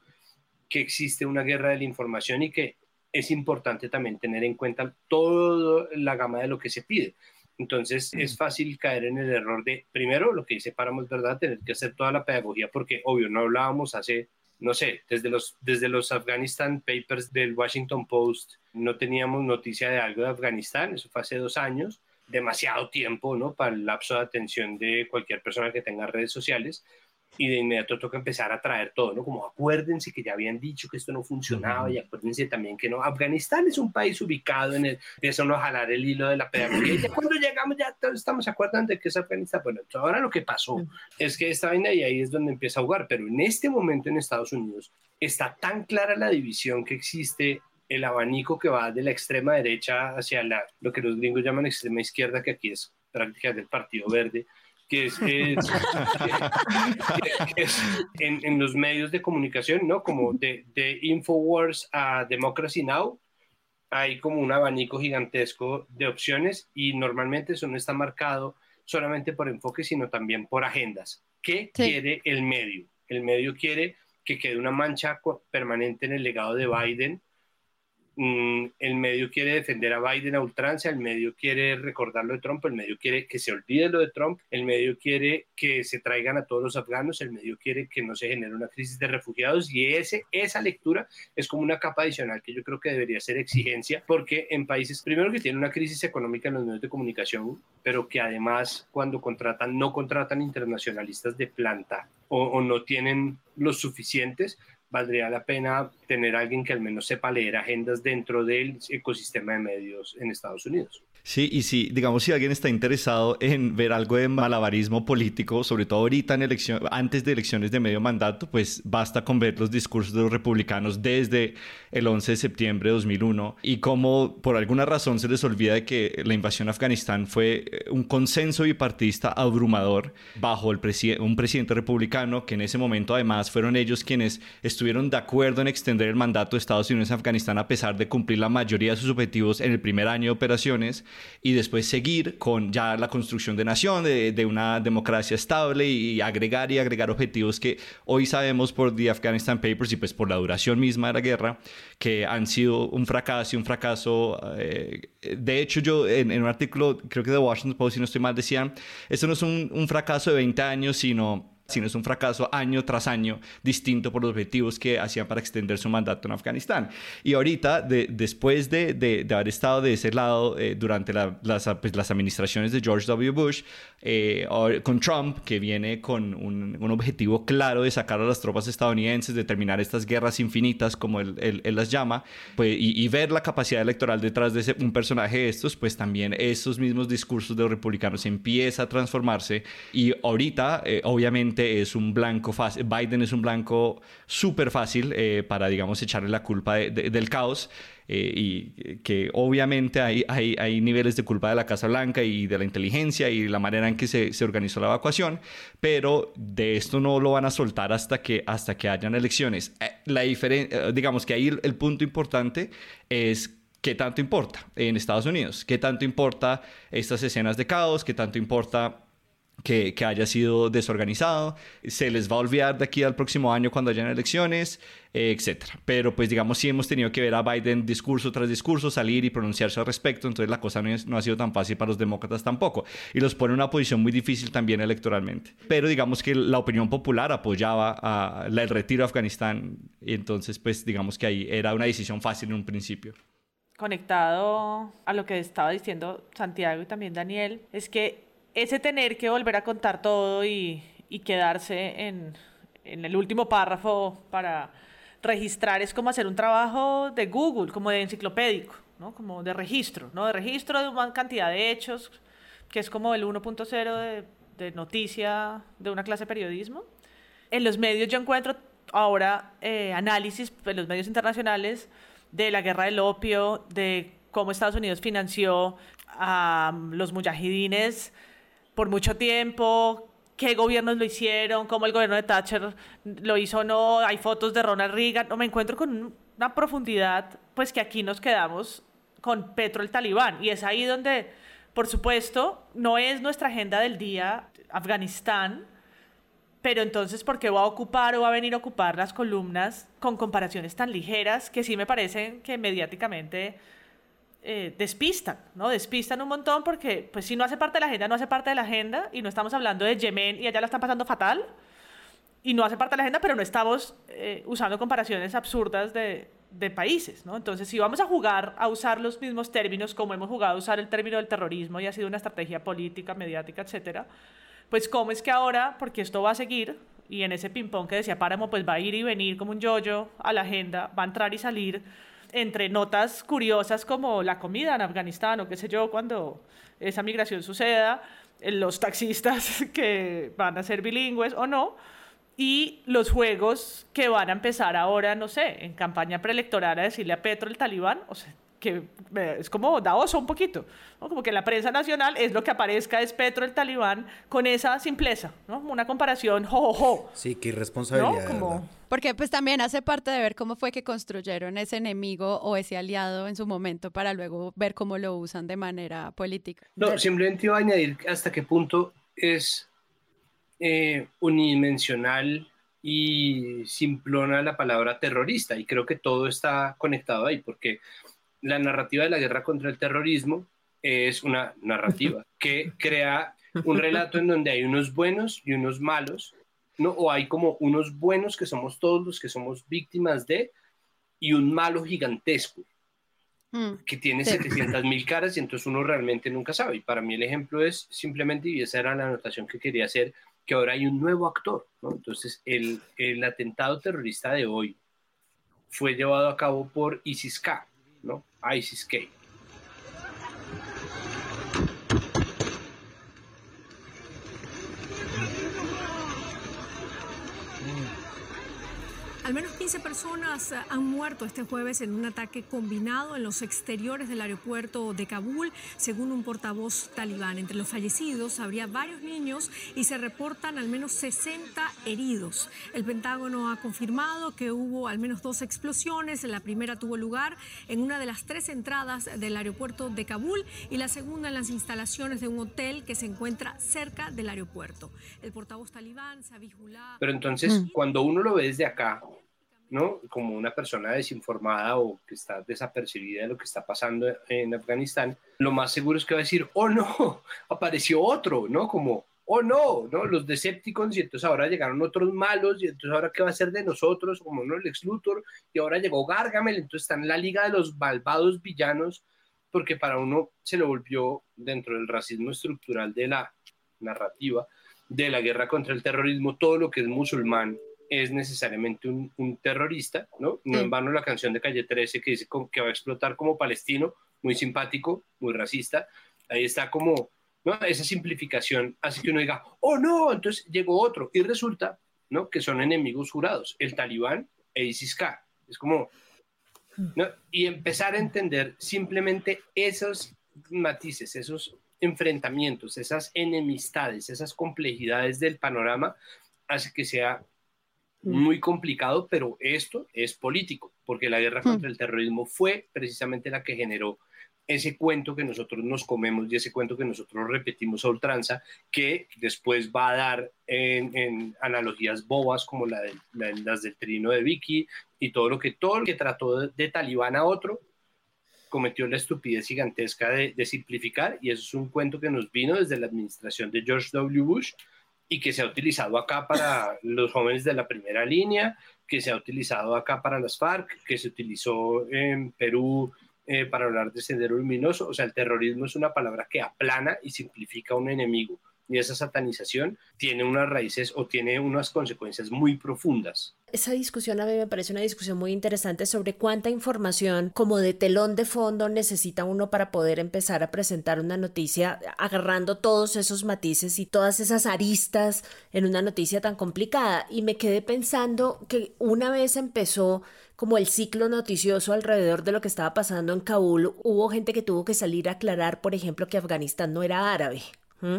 que existe una guerra de la información y que es importante también tener en cuenta toda la gama de lo que se pide. Entonces es fácil caer en el error de, primero, lo que dice Páramos, ¿verdad? Tener que hacer toda la pedagogía porque, obvio, no hablábamos hace, no sé, desde los, desde los Afghanistan Papers del Washington Post, no teníamos noticia de algo de Afganistán, eso fue hace dos años, demasiado tiempo, ¿no? Para el lapso de atención de cualquier persona que tenga redes sociales y de inmediato toca empezar a traer todo, ¿no? Como acuérdense que ya habían dicho que esto no funcionaba y acuérdense también que no, Afganistán es un país ubicado en el, empiezan a jalar el hilo de la pedagogía y ya cuando llegamos ya todos estamos acuerdan de que es Afganistán, bueno, ahora lo que pasó es que esta vaina y ahí es donde empieza a jugar, pero en este momento en Estados Unidos está tan clara la división que existe el abanico que va de la extrema derecha hacia la, lo que los gringos llaman extrema izquierda, que aquí es prácticamente el Partido Verde, que es, en, los medios de comunicación, ¿no? Como de, de, Infowars a Democracy Now, hay como un abanico gigantesco de opciones y normalmente eso no está marcado solamente por enfoque, sino también por agendas. ¿Qué quiere el medio? El medio quiere que quede una mancha permanente en el legado de Biden Mm, el medio quiere defender a Biden a ultranza, el medio quiere recordar lo de Trump, el medio quiere que se olvide lo de Trump, el medio quiere que se traigan a todos los afganos, el medio quiere que no se genere una crisis de refugiados y ese, esa lectura es como una capa adicional que yo creo que debería ser exigencia porque en países, primero que tienen una crisis económica en los medios de comunicación, pero que además cuando contratan, no contratan internacionalistas de planta o no tienen los suficientes, valdría la pena tener alguien que al menos sepa leer agendas dentro del ecosistema de medios en Estados Unidos. Sí, y si, digamos, si alguien está interesado en ver algo de malabarismo político, sobre todo ahorita en elección, antes de elecciones de medio mandato, pues basta con ver los discursos de los republicanos desde el 11 de septiembre de 2001 y cómo por alguna razón se les olvida de que la invasión a Afganistán fue eh, un consenso bipartidista abrumador bajo el un presidente republicano que en ese momento además fueron ellos quienes estuvieron de acuerdo en extender el mandato de Estados Unidos a Afganistán a pesar de cumplir la mayoría de sus objetivos en el primer año de operaciones y después seguir con ya la construcción de nación, de, una democracia estable y, agregar y agregar objetivos que hoy sabemos por The Afghanistan Papers y pues por la duración misma de la guerra que han sido un fracaso y un fracaso. Eh, de hecho, yo en, un artículo, creo que de Washington Post, si no estoy mal, decía, esto no es un, un fracaso de 20 años, sino sino es un fracaso año tras año distinto por los objetivos que hacían para extender su mandato en Afganistán. Y ahorita, después de, de, haber estado de ese lado eh, durante las, pues, las, administraciones de George W. Bush, eh, con Trump, que viene con un, un, objetivo claro de sacar a las tropas estadounidenses, de terminar estas guerras infinitas, como él, él, las llama, pues, y, ver la capacidad electoral detrás de ese, un personaje de estos, pues también esos mismos discursos de los republicanos empieza a transformarse y ahorita, eh, obviamente, es un blanco fácil, Biden es un blanco súper fácil eh, para, digamos, echarle la culpa del caos. Eh, y que obviamente hay, hay, hay, niveles de culpa de la Casa Blanca y de la inteligencia y la manera en que se, se, organizó la evacuación, pero de esto no lo van a soltar hasta que, hasta que hayan elecciones. la diferencia, digamos que ahí el, el punto importante es qué tanto importa en Estados Unidos, qué tanto importa estas escenas de caos, qué tanto importa que, haya sido desorganizado, se les va a olvidar de aquí al próximo año cuando hayan elecciones, eh, etcétera. Pero pues digamos sí hemos tenido que ver a Biden discurso tras discurso salir y pronunciarse al respecto, entonces la cosa no, ha sido tan fácil para los demócratas tampoco y los pone en una posición muy difícil también electoralmente. Pero digamos que la opinión popular apoyaba a el retiro de Afganistán y entonces pues digamos que ahí era una decisión fácil en un principio conectado a lo que estaba diciendo Santiago y también Daniel, es que ese tener que volver a contar todo y, quedarse en, el último párrafo para registrar es como hacer un trabajo de Google, como de enciclopédico, ¿no? como de registro, ¿no? de registro de una cantidad de hechos, que es como el 1.0 de, de, noticia de una clase de periodismo. En los medios yo encuentro ahora eh, análisis en los medios internacionales de la guerra del opio, de cómo Estados Unidos financió a los mujahidines por mucho tiempo, qué gobiernos lo hicieron, cómo el gobierno de Thatcher lo hizo o no, hay fotos de Ronald Reagan, no, me encuentro con una profundidad, pues que aquí nos quedamos con Petro el talibán, y es ahí donde, por supuesto, no es nuestra agenda del día Afganistán, pero entonces, ¿por qué va a ocupar o va a venir a ocupar las columnas con comparaciones tan ligeras que sí me parecen que mediáticamente eh, despistan, ¿no? Despistan un montón porque, pues, si no hace parte de la agenda, no hace parte de la agenda y no estamos hablando de Yemen y allá la están pasando fatal y no hace parte de la agenda, pero no estamos eh, usando comparaciones absurdas de, de países, ¿no? Entonces, si vamos a jugar a usar los mismos términos como hemos jugado a usar el término del terrorismo y ha sido una estrategia política, mediática, etcétera, pues cómo es que ahora, porque esto va a seguir, y en ese ping-pong que decía Páramo, pues va a ir y venir como un yoyo a la agenda, va a entrar y salir, entre notas curiosas como la comida en Afganistán o qué sé yo, cuando esa migración suceda, eh, los taxistas que van a ser bilingües o no, y los juegos que van a empezar ahora, no sé, en campaña preelectoral a decirle a Petro el talibán, o sea, que es como da oso un poquito, como que la prensa nacional es lo que aparezca es Petro el talibán con esa simpleza, ¿no? Una comparación, jo, jo, Sí, qué irresponsabilidad. Porque pues también hace parte de ver cómo fue que construyeron ese enemigo o ese aliado en su momento para luego ver cómo lo usan de manera política. No, simplemente iba a añadir hasta qué punto es eh, unidimensional y simplona la palabra terrorista y creo que todo está conectado ahí porque la narrativa de la guerra contra el terrorismo es una narrativa que crea un relato en donde hay unos buenos y unos malos, ¿no? o hay como unos buenos que somos todos los que somos víctimas de, y un malo gigantesco mm, que tiene 700 mil caras y entonces uno realmente nunca sabe. Y para mí el ejemplo es simplemente, y esa era la anotación que quería hacer, que ahora hay un nuevo actor. ¿no? Entonces el, el atentado terrorista de hoy fue llevado a cabo por ISIS-K, ¿no? ISIS-K. Al menos 15 personas eh, han muerto este jueves en un ataque combinado en los exteriores del aeropuerto de Kabul, según un portavoz talibán. Entre los fallecidos habría varios niños y se reportan al menos 60 heridos. El Pentágono ha confirmado que hubo al menos dos explosiones. La primera tuvo lugar en una de las tres entradas del aeropuerto de Kabul y la segunda en las instalaciones de un hotel que se encuentra cerca del aeropuerto. El portavoz talibán, Sabihullah... Pero entonces, mm. cuando uno lo ve desde acá, ¿no? Como una persona desinformada o que está desapercibida de lo que está pasando en Afganistán, lo más seguro es que va a decir, oh no, apareció otro, ¿no? Como, oh no, ¿no? Los Decepticons y entonces ahora llegaron otros malos y entonces ahora qué va a ser de nosotros, como no el ex Luthor y ahora llegó Gargamel, entonces está en la liga de los malvados villanos porque para uno se lo volvió dentro del racismo estructural de la narrativa de la guerra contra el terrorismo, todo lo que es musulmán es necesariamente un, terrorista, ¿no? No en vano la canción de Calle 13 que dice que va a explotar como palestino, muy simpático, muy racista, ahí está como, ¿no? Esa simplificación hace que uno diga, oh no, entonces llegó otro, y resulta, ¿no? Que son enemigos jurados, el talibán e ISIS-K. Es como, ¿no? Y empezar a entender simplemente esos matices, esos enfrentamientos, esas enemistades, esas complejidades del panorama, hace que sea muy complicado, pero esto es político, porque la guerra contra el terrorismo fue precisamente la que generó ese cuento que nosotros nos comemos y ese cuento que nosotros repetimos a ultranza, que después va a dar en, analogías bobas como la de, las del trino de Vicky y todo lo que todo lo que trató de, talibán a otro cometió la estupidez gigantesca de, de, simplificar y eso es un cuento que nos vino desde la administración de George W. Bush y que se ha utilizado acá para los jóvenes de la primera línea, que se ha utilizado acá para las FARC, que se utilizó en Perú eh, para hablar de sendero luminoso. O sea, el terrorismo es una palabra que aplana y simplifica a un enemigo. Y esa satanización tiene unas raíces o tiene unas consecuencias muy profundas esa discusión a mí me parece una discusión muy interesante sobre cuánta información como de telón de fondo necesita uno para poder empezar a presentar una noticia agarrando todos esos matices y todas esas aristas en una noticia tan complicada. Y me quedé pensando que una vez empezó como el ciclo noticioso alrededor de lo que estaba pasando en Kabul, hubo gente que tuvo que salir a aclarar, por ejemplo, que Afganistán no era árabe.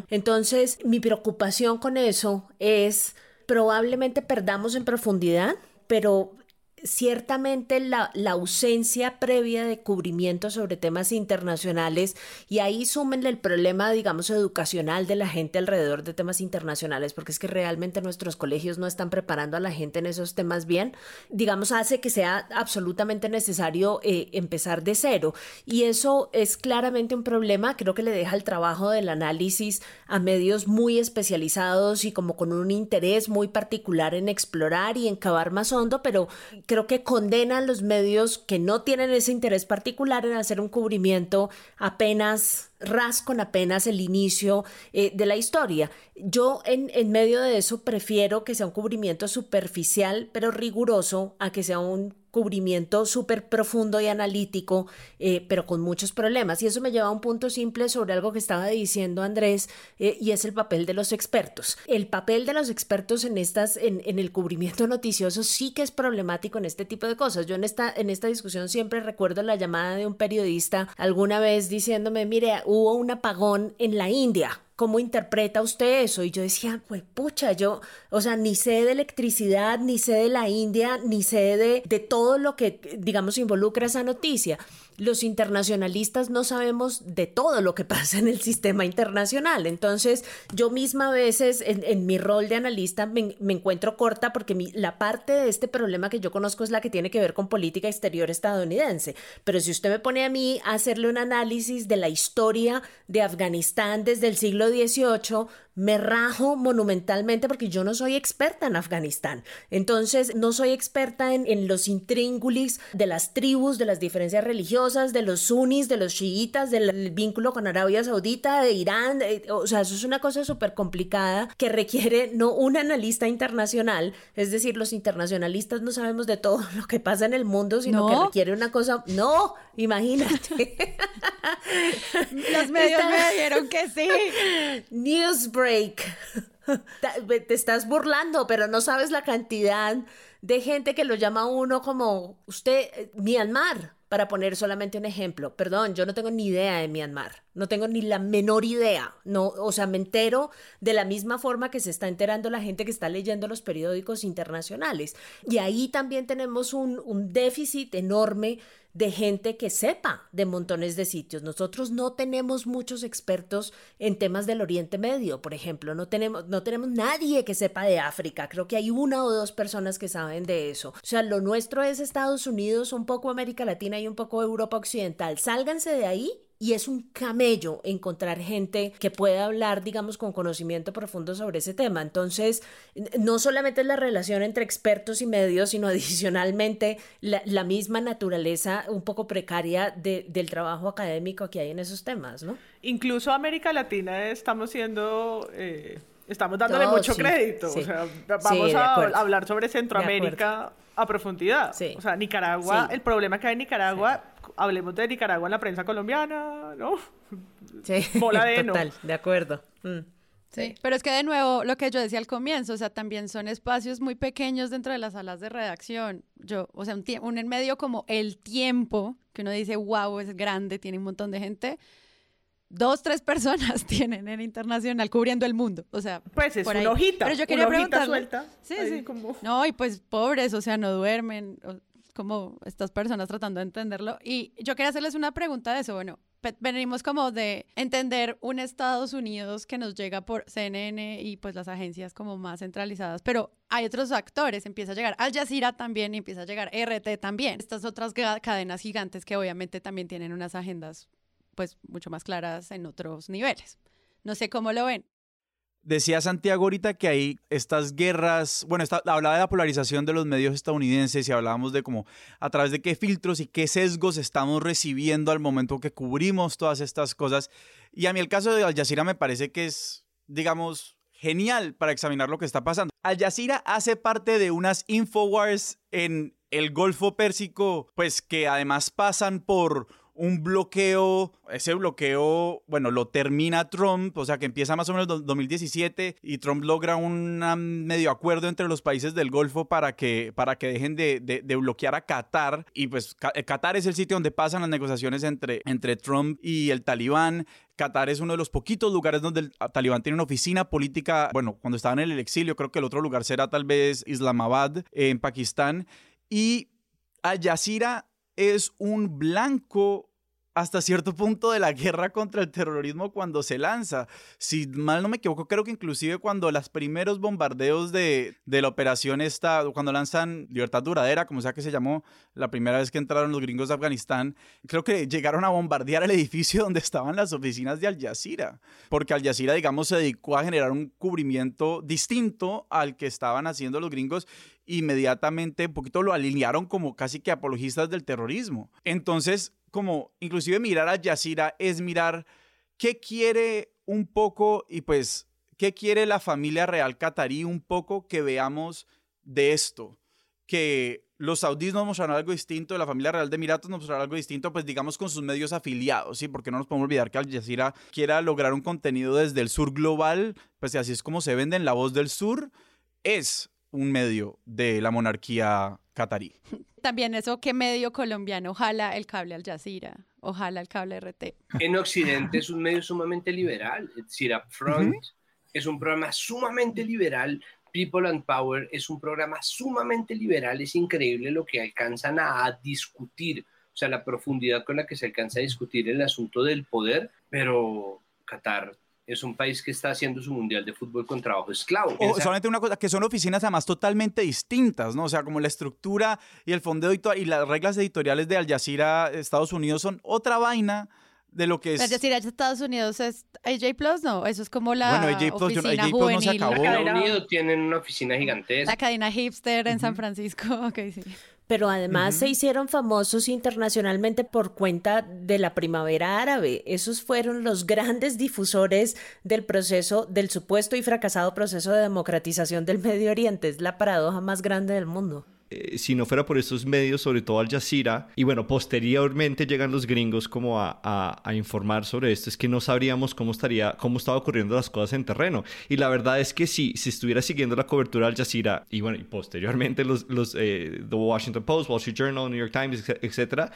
Entonces, mi preocupación con eso es probablemente perdamos en profundidad, pero ciertamente la, ausencia previa de cubrimiento sobre temas internacionales y ahí súmenle el problema, digamos, educacional de la gente alrededor de temas internacionales, porque es que realmente nuestros colegios no están preparando a la gente en esos temas bien, digamos, hace que sea absolutamente necesario eh, empezar de cero. Y eso es claramente un problema, creo que le deja el trabajo del análisis a medios muy especializados y como con un interés muy particular en explorar y en cavar más hondo, pero creo que condenan los medios que no tienen ese interés particular en hacer un cubrimiento apenas ras con apenas el inicio eh, de la historia. Yo en, en, medio de eso prefiero que sea un cubrimiento superficial pero riguroso a que sea un cubrimiento súper profundo y analítico, eh, pero con muchos problemas. Y eso me lleva a un punto simple sobre algo que estaba diciendo Andrés, eh, y es el papel de los expertos. El papel de los expertos en, estas, en, en, el cubrimiento noticioso sí que es problemático en este tipo de cosas. Yo en esta, en esta discusión siempre recuerdo la llamada de un periodista alguna vez diciéndome, mire, hubo un apagón en la India ¿cómo interpreta usted eso? Y yo decía, pues pucha, yo, o sea, ni sé de electricidad, ni sé de la India, ni sé de, de todo lo que, digamos, involucra esa noticia los internacionalistas no sabemos de todo lo que pasa en el sistema internacional. Entonces, yo misma a veces en, mi rol de analista me, encuentro corta porque la parte de este problema que yo conozco es la que tiene que ver con política exterior estadounidense. Pero si usted me pone a mí a hacerle un análisis de la historia de Afganistán desde el siglo XVIII, me rajo monumentalmente porque yo no soy experta en Afganistán. Entonces, no soy experta en, los intríngulis de las tribus, de las diferencias religiosas, de los sunnis, de los chiitas, del vínculo con Arabia Saudita, de Irán. o sea, eso es una cosa súper complicada que requiere no un analista internacional, es decir, los internacionalistas no sabemos de todo lo que pasa en el mundo, sino que requiere una cosa. No, imagínate. los medios me dijeron que sí. Newsbreak Te estás burlando, pero no sabes la cantidad de gente que lo llama a uno como usted, eh, Myanmar, para poner solamente un ejemplo. Perdón, yo no tengo ni idea de Myanmar, no tengo ni la menor idea. No, o sea, me entero de la misma forma que se está enterando la gente que está leyendo los periódicos internacionales. Y ahí también tenemos un déficit enorme de gente que sepa de montones de sitios. Nosotros no tenemos muchos expertos en temas del Oriente Medio, por ejemplo, no tenemos, no tenemos nadie que sepa de África, creo que hay una o dos personas que saben de eso. O sea, lo nuestro es Estados Unidos, un poco América Latina y un poco Europa Occidental. Sálganse de ahí y es un camello encontrar gente que pueda hablar, digamos, con conocimiento profundo sobre ese tema. Entonces, no solamente es la relación entre expertos y medios, sino adicionalmente la, misma naturaleza un poco precaria del trabajo académico que hay en esos temas, ¿no? Incluso América Latina estamos siendo... Eh, estamos dándole mucho crédito. O sea, vamos a hablar sobre Centroamérica a profundidad. O sea, Nicaragua, el problema que hay en Nicaragua hablemos de Nicaragua en la prensa colombiana, ¿no? Sí, Bola de total, de acuerdo. Mm. Sí, pero es que de nuevo, lo que yo decía al comienzo, o sea, también son espacios muy pequeños dentro de las salas de redacción. Yo, o sea, un, un en medio como el tiempo, que uno dice, wow, es grande, tiene un montón de gente. Dos, tres personas tienen en internacional cubriendo el mundo. O sea, pues es una hojita. Pero yo quería preguntar. suelta. Sí, sí. Como... No, y pues pobres, o sea, no duermen como estas personas tratando de entenderlo. Y yo quería hacerles una pregunta de eso. Bueno, venimos como de entender un Estados Unidos que nos llega por CNN y pues las agencias como más centralizadas, pero hay otros actores, empieza a llegar Al Jazeera también y empieza a llegar RT también. Estas otras cadenas gigantes que obviamente también tienen unas agendas pues mucho más claras en otros niveles. No sé cómo lo ven. Decía Santiago ahorita que hay estas guerras, bueno, hablaba de la polarización de los medios estadounidenses y hablábamos de cómo a través de qué filtros y qué sesgos estamos recibiendo al momento que cubrimos todas estas cosas. Y a mí el caso de Al Jazeera me parece que es, digamos, genial para examinar lo que está pasando. Al Jazeera hace parte de unas Infowars en el Golfo Pérsico, pues que además pasan por un bloqueo, ese bloqueo, bueno, lo termina Trump, o sea que empieza más o menos en 2017 y Trump logra un medio acuerdo entre los países del Golfo para que, para que dejen de, de, bloquear a Qatar y pues eh, Qatar es el sitio donde pasan las negociaciones entre, entre Trump y el talibán. Qatar es uno de los poquitos lugares donde el talibán tiene una oficina política, bueno, cuando estaban en el exilio, creo que el otro lugar será tal vez Islamabad, en Pakistán. Y Al Jazeera es un blanco hasta cierto punto de la guerra contra el terrorismo cuando se lanza. Si mal no me equivoco, creo que inclusive cuando los primeros bombardeos de, de la operación está, cuando lanzan Libertad Duradera, como sea que se llamó, la primera vez que entraron los gringos de Afganistán, creo que llegaron a bombardear el edificio donde estaban las oficinas de Al Jazeera, porque Al Jazeera, digamos, se dedicó a generar un cubrimiento distinto al que estaban haciendo los gringos inmediatamente un poquito lo alinearon como casi que apologistas del terrorismo. Entonces, como inclusive mirar a Yasira es mirar qué quiere un poco y pues qué quiere la familia real catarí un poco que veamos de esto. Que los saudíes nos mostraron algo distinto, la familia real de Emiratos nos mostrará algo distinto, pues digamos con sus medios afiliados, ¿sí? Porque no nos podemos olvidar que Al Jazeera quiera lograr un contenido desde el sur global, pues así es como se vende en La Voz del Sur, es un medio de la monarquía catarí. También eso, ¿qué medio colombiano? Ojalá el cable Al Jazeera, ojalá el cable RT. En Occidente es un medio sumamente liberal, es decir, Upfront es un programa sumamente liberal, People and Power es un programa sumamente liberal, es increíble lo que alcanzan a discutir, o sea, la profundidad con la que se alcanza a discutir el asunto del poder, pero Qatar es un país que está haciendo su mundial de fútbol con trabajo esclavo. O, solamente una cosa, que son oficinas además totalmente distintas, ¿no? O sea, como la estructura y el fondo y las reglas editoriales de Al Jazeera Estados Unidos son otra vaina de lo que es. Al Jazeera Estados Unidos es AJ Plus, no, eso es como la bueno, AJ Plus, oficina AJ Plus no se acabó. Reino Unido tienen una oficina gigantesca. La cadena hipster en San Francisco, ok, sí pero además se hicieron famosos internacionalmente por cuenta de la primavera árabe. Esos fueron los grandes difusores del proceso, del supuesto y fracasado proceso de democratización del Medio Oriente. Es la paradoja más grande del mundo. Eh, si no fuera por estos medios, sobre todo Al Jazeera, y bueno, posteriormente llegan los gringos como a, a, informar sobre esto, es que no sabríamos cómo estaría, cómo estaba ocurriendo las cosas en terreno. Y la verdad es que si, si estuviera siguiendo la cobertura Al Jazeera, y bueno, y posteriormente los, los eh, The Washington Post, Wall Street Journal, New York Times, etcétera,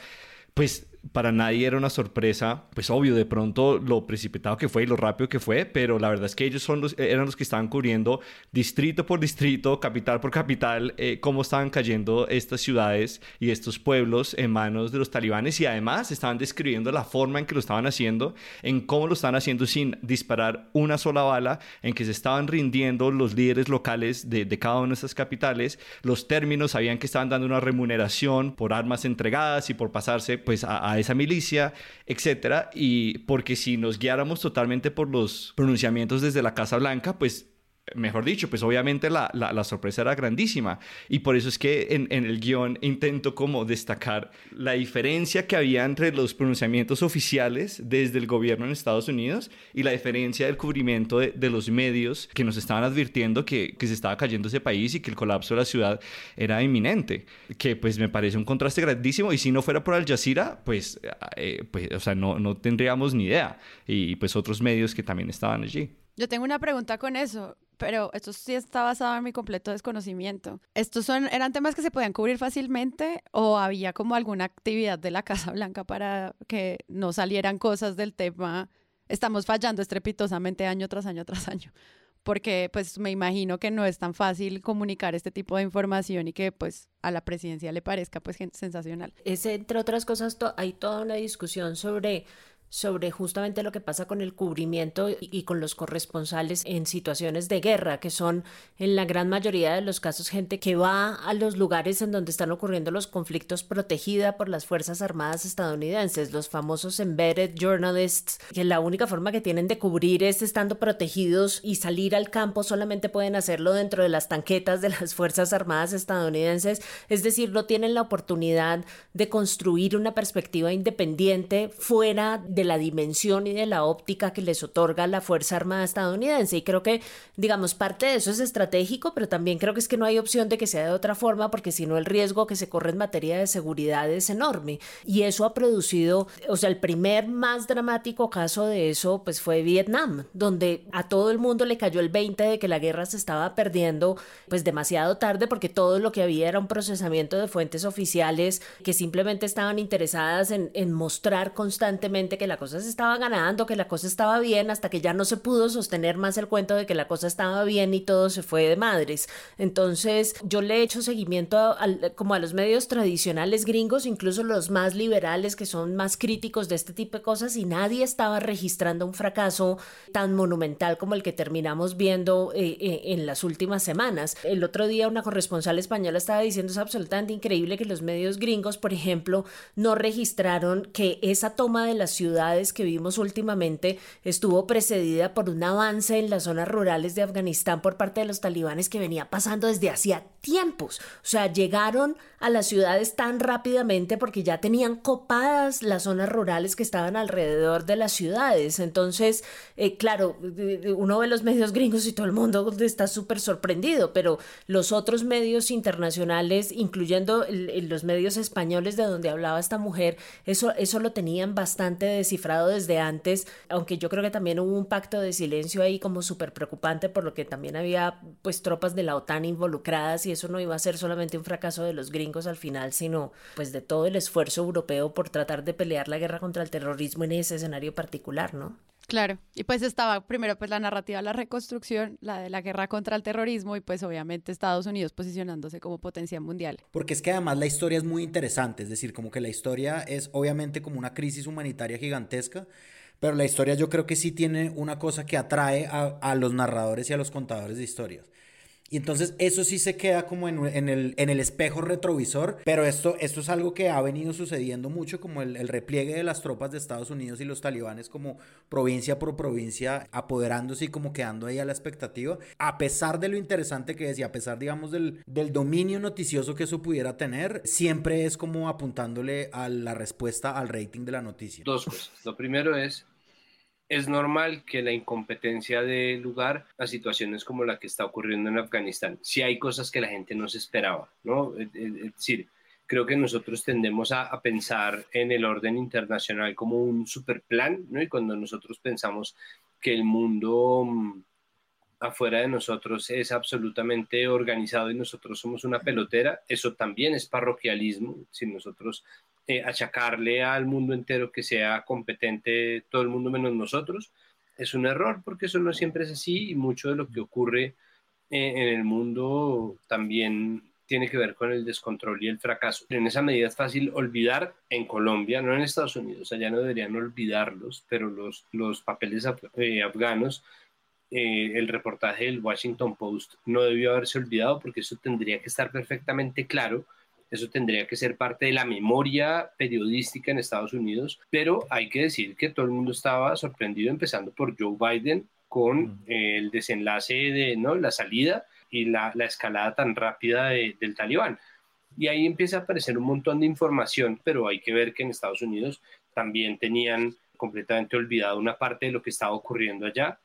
pues para nadie era una sorpresa, pues obvio, de pronto lo precipitado que fue y lo rápido que fue, pero la verdad es que ellos son los, eran los que estaban cubriendo distrito por distrito, capital por capital, eh, cómo estaban cayendo estas ciudades y estos pueblos en manos de los talibanes y además estaban describiendo la forma en que lo estaban haciendo, en cómo lo estaban haciendo sin disparar una sola bala, en que se estaban rindiendo los líderes locales de, de cada una de estas capitales, los términos sabían que estaban dando una remuneración por armas entregadas y por pasarse pues a, esa milicia, etcétera, y porque si nos guiáramos totalmente por los pronunciamientos desde la Casa Blanca, pues mejor dicho, pues obviamente la, la, sorpresa era grandísima. Y por eso es que en, en, el guion intento como destacar la diferencia que había entre los pronunciamientos oficiales desde el gobierno en Estados Unidos y la diferencia del cubrimiento de, de los medios que nos estaban advirtiendo que, que, se estaba cayendo ese país y que el colapso de la ciudad era inminente, que pues me parece un contraste grandísimo. Y si no fuera por Al Jazeera, pues, eh, pues o sea, no, no tendríamos ni idea. Y pues otros medios que también estaban allí. Yo tengo una pregunta con eso pero esto sí está basado en mi completo desconocimiento. ¿Estos son, eran temas que se podían cubrir fácilmente o había como alguna actividad de la Casa Blanca para que no salieran cosas del tema? Estamos fallando estrepitosamente año tras año tras año porque pues me imagino que no es tan fácil comunicar este tipo de información y que pues a la presidencia le parezca pues sensacional. Es entre otras cosas hay toda una discusión sobre sobre justamente lo que pasa con el cubrimiento y, con los corresponsales en situaciones de guerra, que son en la gran mayoría de los casos gente que va a los lugares en donde están ocurriendo los conflictos protegida por las Fuerzas Armadas estadounidenses, los famosos embedded journalists, que la única forma que tienen de cubrir es estando protegidos y salir al campo solamente pueden hacerlo dentro de las tanquetas de las Fuerzas Armadas estadounidenses, es decir, no tienen la oportunidad de construir una perspectiva independiente fuera de la dimensión y de la óptica que les otorga la Fuerza Armada estadounidense. Y creo que, digamos, parte de eso es estratégico, pero también creo que es que no hay opción de que sea de otra forma, porque si no el riesgo que se corre en materia de seguridad es enorme. Y eso ha producido, o sea, el primer más dramático caso de eso, pues fue Vietnam, donde a todo el mundo le cayó el 20 de que la guerra se estaba perdiendo, pues demasiado tarde, porque todo lo que había era un procesamiento de fuentes oficiales que simplemente estaban interesadas en, en mostrar constantemente que la cosa se estaba ganando, que la cosa estaba bien, hasta que ya no se pudo sostener más el cuento de que la cosa estaba bien y todo se fue de madres. Entonces, yo le he hecho seguimiento como a los medios tradicionales gringos, incluso los más liberales que son más críticos de este tipo de cosas, y nadie estaba registrando un fracaso tan monumental como el que terminamos viendo eh, eh, en las últimas semanas. El otro día una corresponsal española estaba diciendo es absolutamente increíble que los medios gringos, por ejemplo, no registraron que esa toma de la ciudad que vimos últimamente estuvo precedida por un avance en las zonas rurales de Afganistán por parte de los talibanes que venía pasando desde hacía tiempos. O sea, llegaron a las ciudades tan rápidamente porque ya tenían copadas las zonas rurales que estaban alrededor de las ciudades. Entonces, eh, claro, uno ve los medios gringos y todo el mundo está súper sorprendido, pero los otros medios internacionales, incluyendo los medios españoles de donde hablaba esta mujer, eso, eso lo tenían bastante descifrado desde antes, aunque yo creo que también hubo un pacto de silencio ahí como súper preocupante por lo que también había pues tropas de la OTAN involucradas y eso no iba a ser solamente un fracaso de los gringos al final, sino pues de todo el esfuerzo europeo por tratar de pelear la guerra contra el terrorismo en ese escenario particular, ¿no? Claro, y pues estaba primero pues la narrativa de la reconstrucción, la de la guerra contra el terrorismo y pues obviamente Estados Unidos posicionándose como potencia mundial. Porque es que además la historia es muy interesante, es decir, como que la historia es obviamente como una crisis humanitaria gigantesca, pero la historia yo creo que sí tiene una cosa que atrae a, a los narradores y a los contadores de historias. Y entonces eso sí se queda como en, el, en el espejo retrovisor, pero esto, esto es algo que ha venido sucediendo mucho, como el, el, repliegue de las tropas de Estados Unidos y los talibanes como provincia por provincia, apoderándose y como quedando ahí a la expectativa, a pesar de lo interesante que es y a pesar, digamos, del, del dominio noticioso que eso pudiera tener, siempre es como apuntándole a la respuesta al rating de la noticia. Dos cosas. Lo primero es es normal que la incompetencia dé lugar a situaciones como la que está ocurriendo en Afganistán. Si hay cosas que la gente no se esperaba, ¿no? Es decir, creo que nosotros tendemos a, a, pensar en el orden internacional como un super plan, ¿no? Y cuando nosotros pensamos que el mundo mm, afuera de nosotros es absolutamente organizado y nosotros somos una pelotera, eso también es parroquialismo, si nosotros eh, achacarle al mundo entero que sea competente todo el mundo menos nosotros, es un error porque eso no siempre es así y mucho de lo que ocurre eh, en el mundo también tiene que ver con el descontrol y el fracaso. En esa medida es fácil olvidar en Colombia, no en Estados Unidos, allá no deberían olvidarlos, pero los, los papeles eh, afganos, el reportaje del Washington Post no debió haberse olvidado porque eso tendría que estar perfectamente claro eso tendría que ser parte de la memoria periodística en Estados Unidos, pero hay que decir que todo el mundo estaba sorprendido, empezando por Joe Biden, con el desenlace de ¿no? la salida y la, escalada tan rápida del talibán. Y ahí empieza a aparecer un montón de información, pero hay que ver que en Estados Unidos también tenían completamente olvidado una parte de lo que estaba ocurriendo allá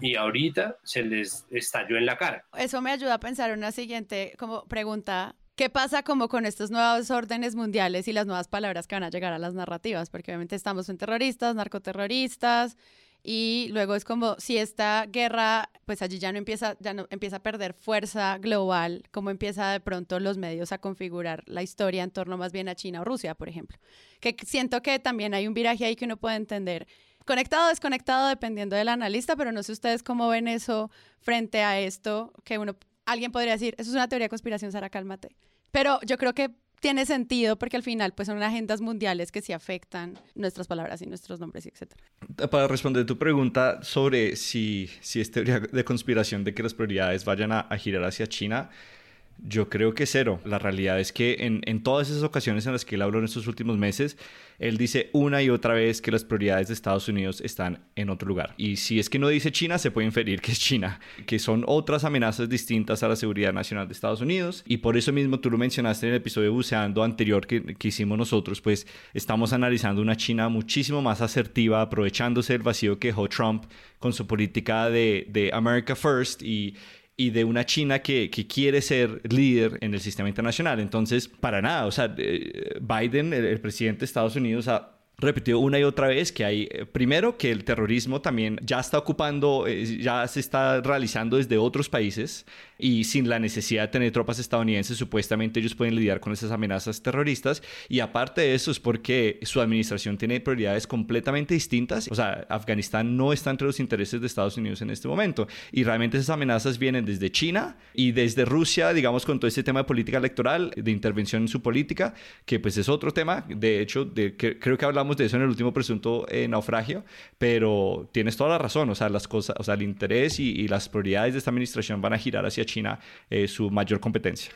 y ahorita se les estalló en la cara. Eso me ayuda a pensar una siguiente como pregunta. ¿Qué pasa como con estos nuevos órdenes mundiales y las nuevas palabras que van a llegar a las narrativas? Porque obviamente estamos en terroristas, narcoterroristas, y luego es como si esta guerra, pues allí ya no empieza, ya no empieza a perder fuerza global, como empieza de pronto los medios a configurar la historia en torno más bien a China o Rusia, por ejemplo. Que siento que también hay un viraje ahí que uno puede entender. Conectado o desconectado dependiendo del analista, pero no sé ustedes cómo ven eso frente a esto, que uno, alguien podría decir, eso es una teoría de conspiración, Sara, cálmate. Pero yo creo que tiene sentido porque al final pues son agendas mundiales que sí afectan nuestras palabras y nuestros nombres, etc. Para responder tu pregunta sobre si, si es teoría de conspiración de que las prioridades vayan a, a girar hacia China, yo creo que cero. La realidad es que en, en, todas esas ocasiones en las que él habló en estos últimos meses, él dice una y otra vez que las prioridades de Estados Unidos están en otro lugar. Y si es que no dice China, se puede inferir que es China, que son otras amenazas distintas a la seguridad nacional de Estados Unidos. Y por eso mismo tú lo mencionaste en el episodio buceando anterior que, que hicimos nosotros, pues estamos analizando una China muchísimo más asertiva, aprovechándose del vacío que dejó Trump con su política de, de America First y y de una China que, que, quiere ser líder en el sistema internacional. Entonces, para nada, o sea, eh, Biden, el, el presidente de Estados Unidos, ha repetido una y otra vez que hay, eh, primero, que el terrorismo también ya está ocupando, eh, ya se está realizando desde otros países y sin la necesidad de tener tropas estadounidenses, supuestamente ellos pueden lidiar con esas amenazas terroristas. Y aparte de eso es porque su administración tiene prioridades completamente distintas. O sea, Afganistán no está entre los intereses de Estados Unidos en este momento. Y realmente esas amenazas vienen desde China y desde Rusia, digamos, con todo este tema de política electoral, de intervención en su política, que pues es otro tema. De hecho, de, que, creo que hablamos de eso en el último presunto eh, naufragio, pero tienes toda la razón, o sea, las cosas, o sea, el interés y, y las prioridades de esta administración van a girar hacia China eh, su mayor competencia.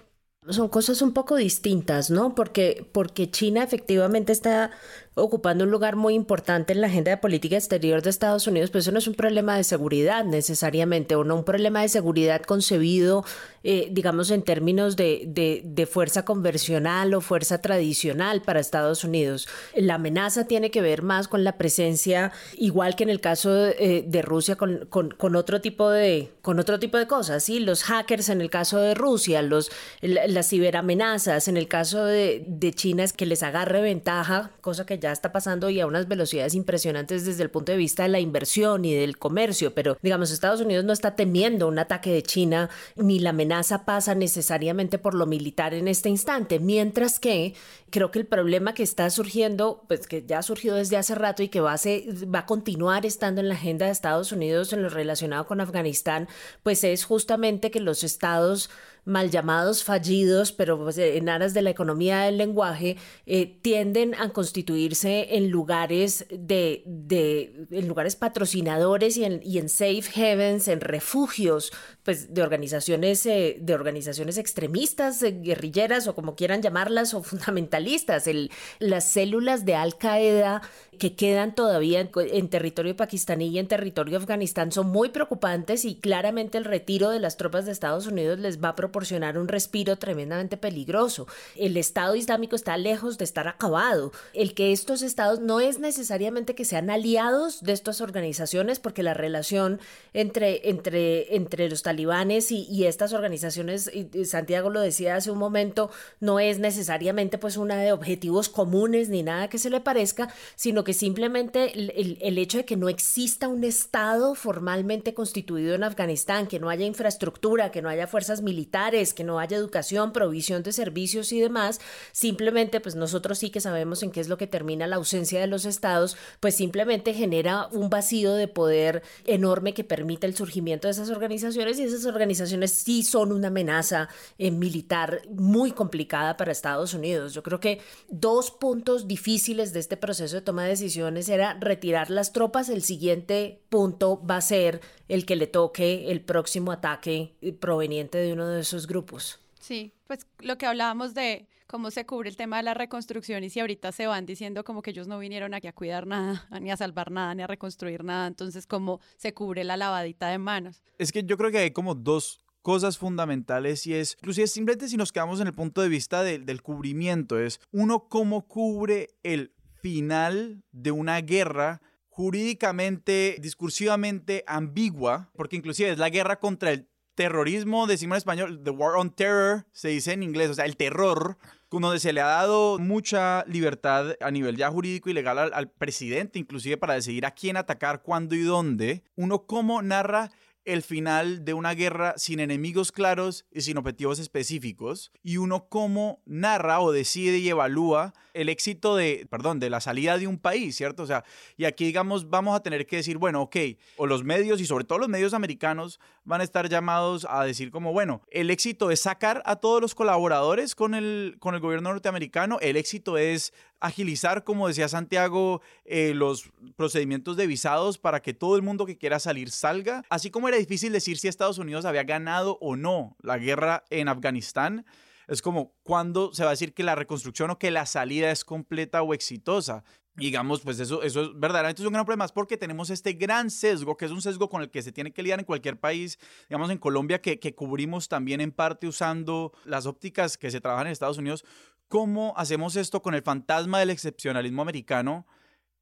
Son cosas un poco distintas, ¿no? Porque, porque China efectivamente está ocupando un lugar muy importante en la agenda de política exterior de Estados Unidos, pero eso no es un problema de seguridad necesariamente, o no un problema de seguridad concebido, eh, digamos, en términos de, de, fuerza conversional o fuerza tradicional para Estados Unidos. La amenaza tiene que ver más con la presencia, igual que en el caso de, eh, de Rusia, con, con, con, otro tipo de, con otro tipo de cosas, ¿sí? Los hackers en el caso de Rusia, los, las ciberamenazas en el caso de, de China es que les agarre ventaja, cosa que ya está pasando y a unas velocidades impresionantes desde el punto de vista de la inversión y del comercio, pero digamos, Estados Unidos no está temiendo un ataque de China ni la amenaza pasa necesariamente por lo militar en este instante, mientras que creo que el problema que está surgiendo, pues que ya ha surgido desde hace rato y que va a, ser, va a continuar estando en la agenda de Estados Unidos en lo relacionado con Afganistán, pues es justamente que los estados mal llamados fallidos, pero pues, en aras de la economía del lenguaje, eh, tienden a constituirse en lugares de, de en lugares patrocinadores y en, y en safe havens, en refugios pues de organizaciones eh, de organizaciones extremistas, eh, guerrilleras o como quieran llamarlas o fundamentalistas, el, las células de Al Qaeda que quedan todavía en, en, territorio pakistaní y en territorio afganistán son muy preocupantes y claramente el retiro de las tropas de Estados Unidos les va a proporcionar un respiro tremendamente peligroso. El Estado Islámico está lejos de estar acabado. El que estos estados no es necesariamente que sean aliados de estas organizaciones porque la relación entre, entre, entre los talibanes y, y estas organizaciones, Santiago lo decía hace un momento, no es necesariamente pues una de objetivos comunes ni nada que se le parezca, sino que simplemente el, hecho de que no exista un Estado formalmente constituido en Afganistán, que no haya infraestructura, que no haya fuerzas militares, que no haya educación, provisión de servicios y demás, simplemente pues nosotros sí que sabemos en qué es lo que termina la ausencia de los Estados, pues simplemente genera un vacío de poder enorme que permite el surgimiento de esas organizaciones esas organizaciones sí son una amenaza eh, militar muy complicada para Estados Unidos. Yo creo que dos puntos difíciles de este proceso de toma de decisiones era retirar las tropas. El siguiente punto va a ser el que le toque el próximo ataque proveniente de uno de esos grupos. Sí, pues lo que hablábamos de cómo se cubre el tema de la reconstrucción y si ahorita se van diciendo como que ellos no vinieron aquí a cuidar nada, ni a salvar nada, ni a reconstruir nada, entonces cómo se cubre la lavadita de manos. Es que yo creo que hay como dos cosas fundamentales y es, inclusive simplemente si nos quedamos en el punto de vista del cubrimiento, es uno cómo cubre el final de una guerra jurídicamente, discursivamente ambigua, porque inclusive es la guerra contra el terrorismo, decimos en español, the war on terror, se dice en inglés, o sea, el terror, donde se le ha dado mucha libertad a nivel ya jurídico y legal al, al presidente, inclusive para decidir a quién atacar, cuándo y dónde. Uno cómo narra el final de una guerra sin enemigos claros y sin objetivos específicos, y uno cómo narra o decide y evalúa el éxito de, perdón, de la salida de un país, ¿cierto? O sea, y aquí digamos, vamos a tener que decir, bueno, ok, o los medios y sobre todo los medios americanos van a estar llamados a decir como, bueno, el éxito es sacar a todos los colaboradores con el, con el gobierno norteamericano, el éxito es agilizar, como decía Santiago, eh, los procedimientos de visados para que todo el mundo que quiera salir salga. Así como era difícil decir si Estados Unidos había ganado o no la guerra en Afganistán, es como cuando se va a decir que la reconstrucción o que la salida es completa o exitosa. Digamos, pues eso, eso es verdaderamente es un gran problema, es porque tenemos este gran sesgo, que es un sesgo con el que se tiene que lidiar en cualquier país, digamos en Colombia, que, que cubrimos también en parte usando las ópticas que se trabajan en Estados Unidos, ¿Cómo hacemos esto con el fantasma del excepcionalismo americano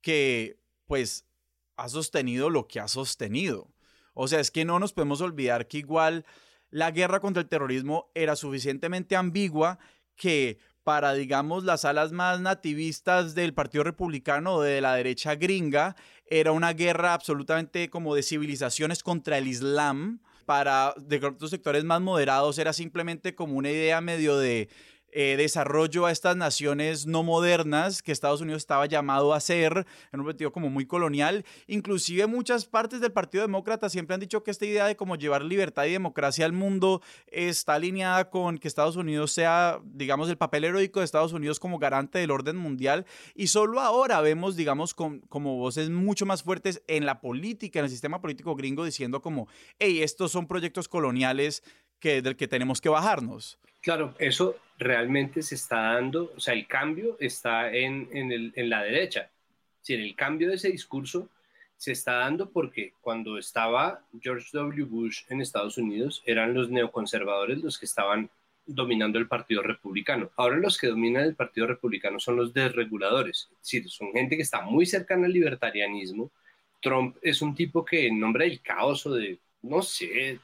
que pues ha sostenido lo que ha sostenido? O sea, es que no nos podemos olvidar que igual la guerra contra el terrorismo era suficientemente ambigua que para, digamos, las alas más nativistas del Partido Republicano o de la derecha gringa, era una guerra absolutamente como de civilizaciones contra el Islam. Para de otros sectores más moderados era simplemente como una idea medio de eh, desarrollo a estas naciones no modernas que Estados Unidos estaba llamado a hacer en un sentido como muy colonial. Inclusive muchas partes del Partido Demócrata siempre han dicho que esta idea de cómo llevar libertad y democracia al mundo está alineada con que Estados Unidos sea, digamos, el papel heroico de Estados Unidos como garante del orden mundial. Y solo ahora vemos, digamos, como voces mucho más fuertes en la política, en el sistema político gringo, diciendo como, hey, estos son proyectos coloniales que, del que tenemos que bajarnos. Claro, eso realmente se está dando, o sea, el cambio está en, en, la derecha. Si el cambio de ese discurso se está dando porque cuando estaba George W. Bush en Estados Unidos eran los neoconservadores los que estaban dominando el Partido Republicano. Ahora los que dominan el Partido Republicano son los desreguladores, es decir, son gente que está muy cercana al libertarianismo. Trump es un tipo que en nombre del caos o de, no sé,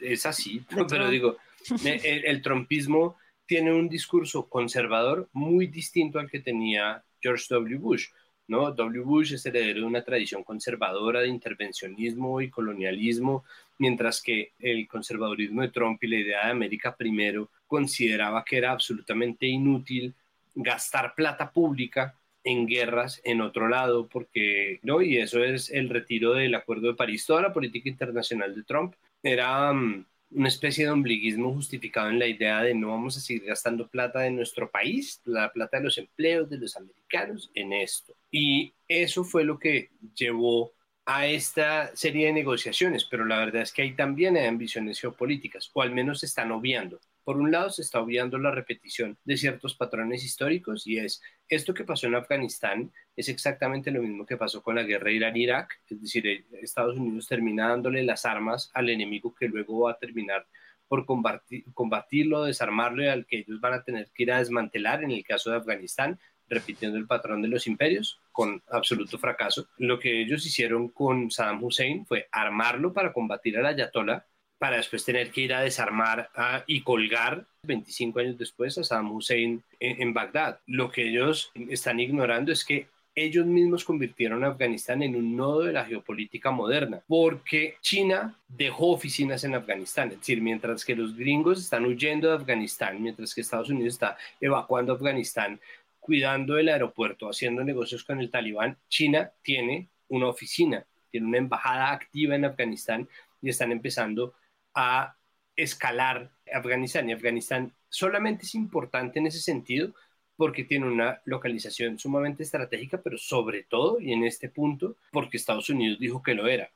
es así, pero digo, el, trumpismo tiene un discurso conservador muy distinto al que tenía George W. Bush. ¿no? W. Bush es heredero de una tradición conservadora de intervencionismo y colonialismo, mientras que el conservadurismo de Trump y la idea de América primero consideraba que era absolutamente inútil gastar plata pública en guerras en otro lado, porque, ¿no? Y eso es el retiro del Acuerdo de París. Toda la política internacional de Trump era mm, una especie de ombliguismo justificado en la idea de no vamos a seguir gastando plata de nuestro país, la plata de los empleos de los americanos en esto. Y eso fue lo que llevó a esta serie de negociaciones, pero la verdad es que ahí también hay ambiciones geopolíticas, o al menos están obviando. Por un lado, se está obviando la repetición de ciertos patrones históricos y es esto que pasó en Afganistán es exactamente lo mismo que pasó con la guerra Irán-Irak, es decir, eh, Estados Unidos termina dándole las armas al enemigo que luego va a terminar por combatirlo, desarmarlo y al que ellos van a tener que ir a desmantelar en el caso de Afganistán, repitiendo el patrón de los imperios con absoluto fracaso. Lo que ellos hicieron con Saddam Hussein fue armarlo para combatir al ayatollah para después tener que ir a desarmar y colgar 25 años después a Saddam Hussein en, Bagdad. Lo que ellos están ignorando es que ellos mismos convirtieron a Afganistán en un nodo de la geopolítica moderna, porque China dejó oficinas en Afganistán, es decir, mientras que los gringos están huyendo de Afganistán, mientras que Estados Unidos está evacuando Afganistán, cuidando el aeropuerto, haciendo negocios con el talibán, China tiene una oficina, tiene una embajada activa en Afganistán y están empezando a escalar Afganistán. Y Afganistán solamente es importante en ese sentido porque tiene una localización sumamente estratégica, pero sobre todo, y en este punto, porque Estados Unidos dijo que lo era.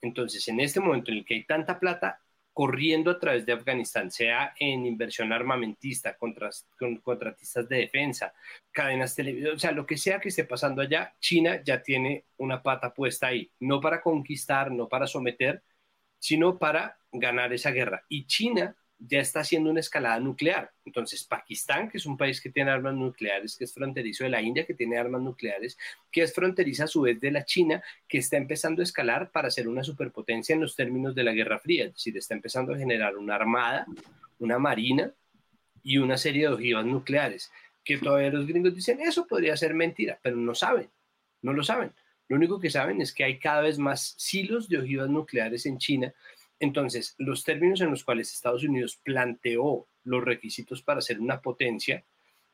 Entonces, en este momento en el que hay tanta plata corriendo a través de Afganistán, sea en inversión armamentista, contra, con contratistas de defensa, cadenas televisivas, o sea, lo que sea que esté pasando allá, China ya tiene una pata puesta ahí, no para conquistar, no para someter, sino para ganar esa guerra. Y China ya está haciendo una escalada nuclear. Entonces, Pakistán, que es un país que tiene armas nucleares, que es fronterizo de la India, que tiene armas nucleares, que es fronteriza a su vez de la China, que está empezando a escalar para ser una superpotencia en los términos de la Guerra Fría, es decir, está empezando a generar una armada, una marina y una serie de ojivas nucleares, que todavía los gringos dicen, eso podría ser mentira, pero no saben, no lo saben. Lo único que saben es que hay cada vez más silos de ojivas nucleares en China entonces, los términos en los cuales Estados Unidos planteó los requisitos para ser una potencia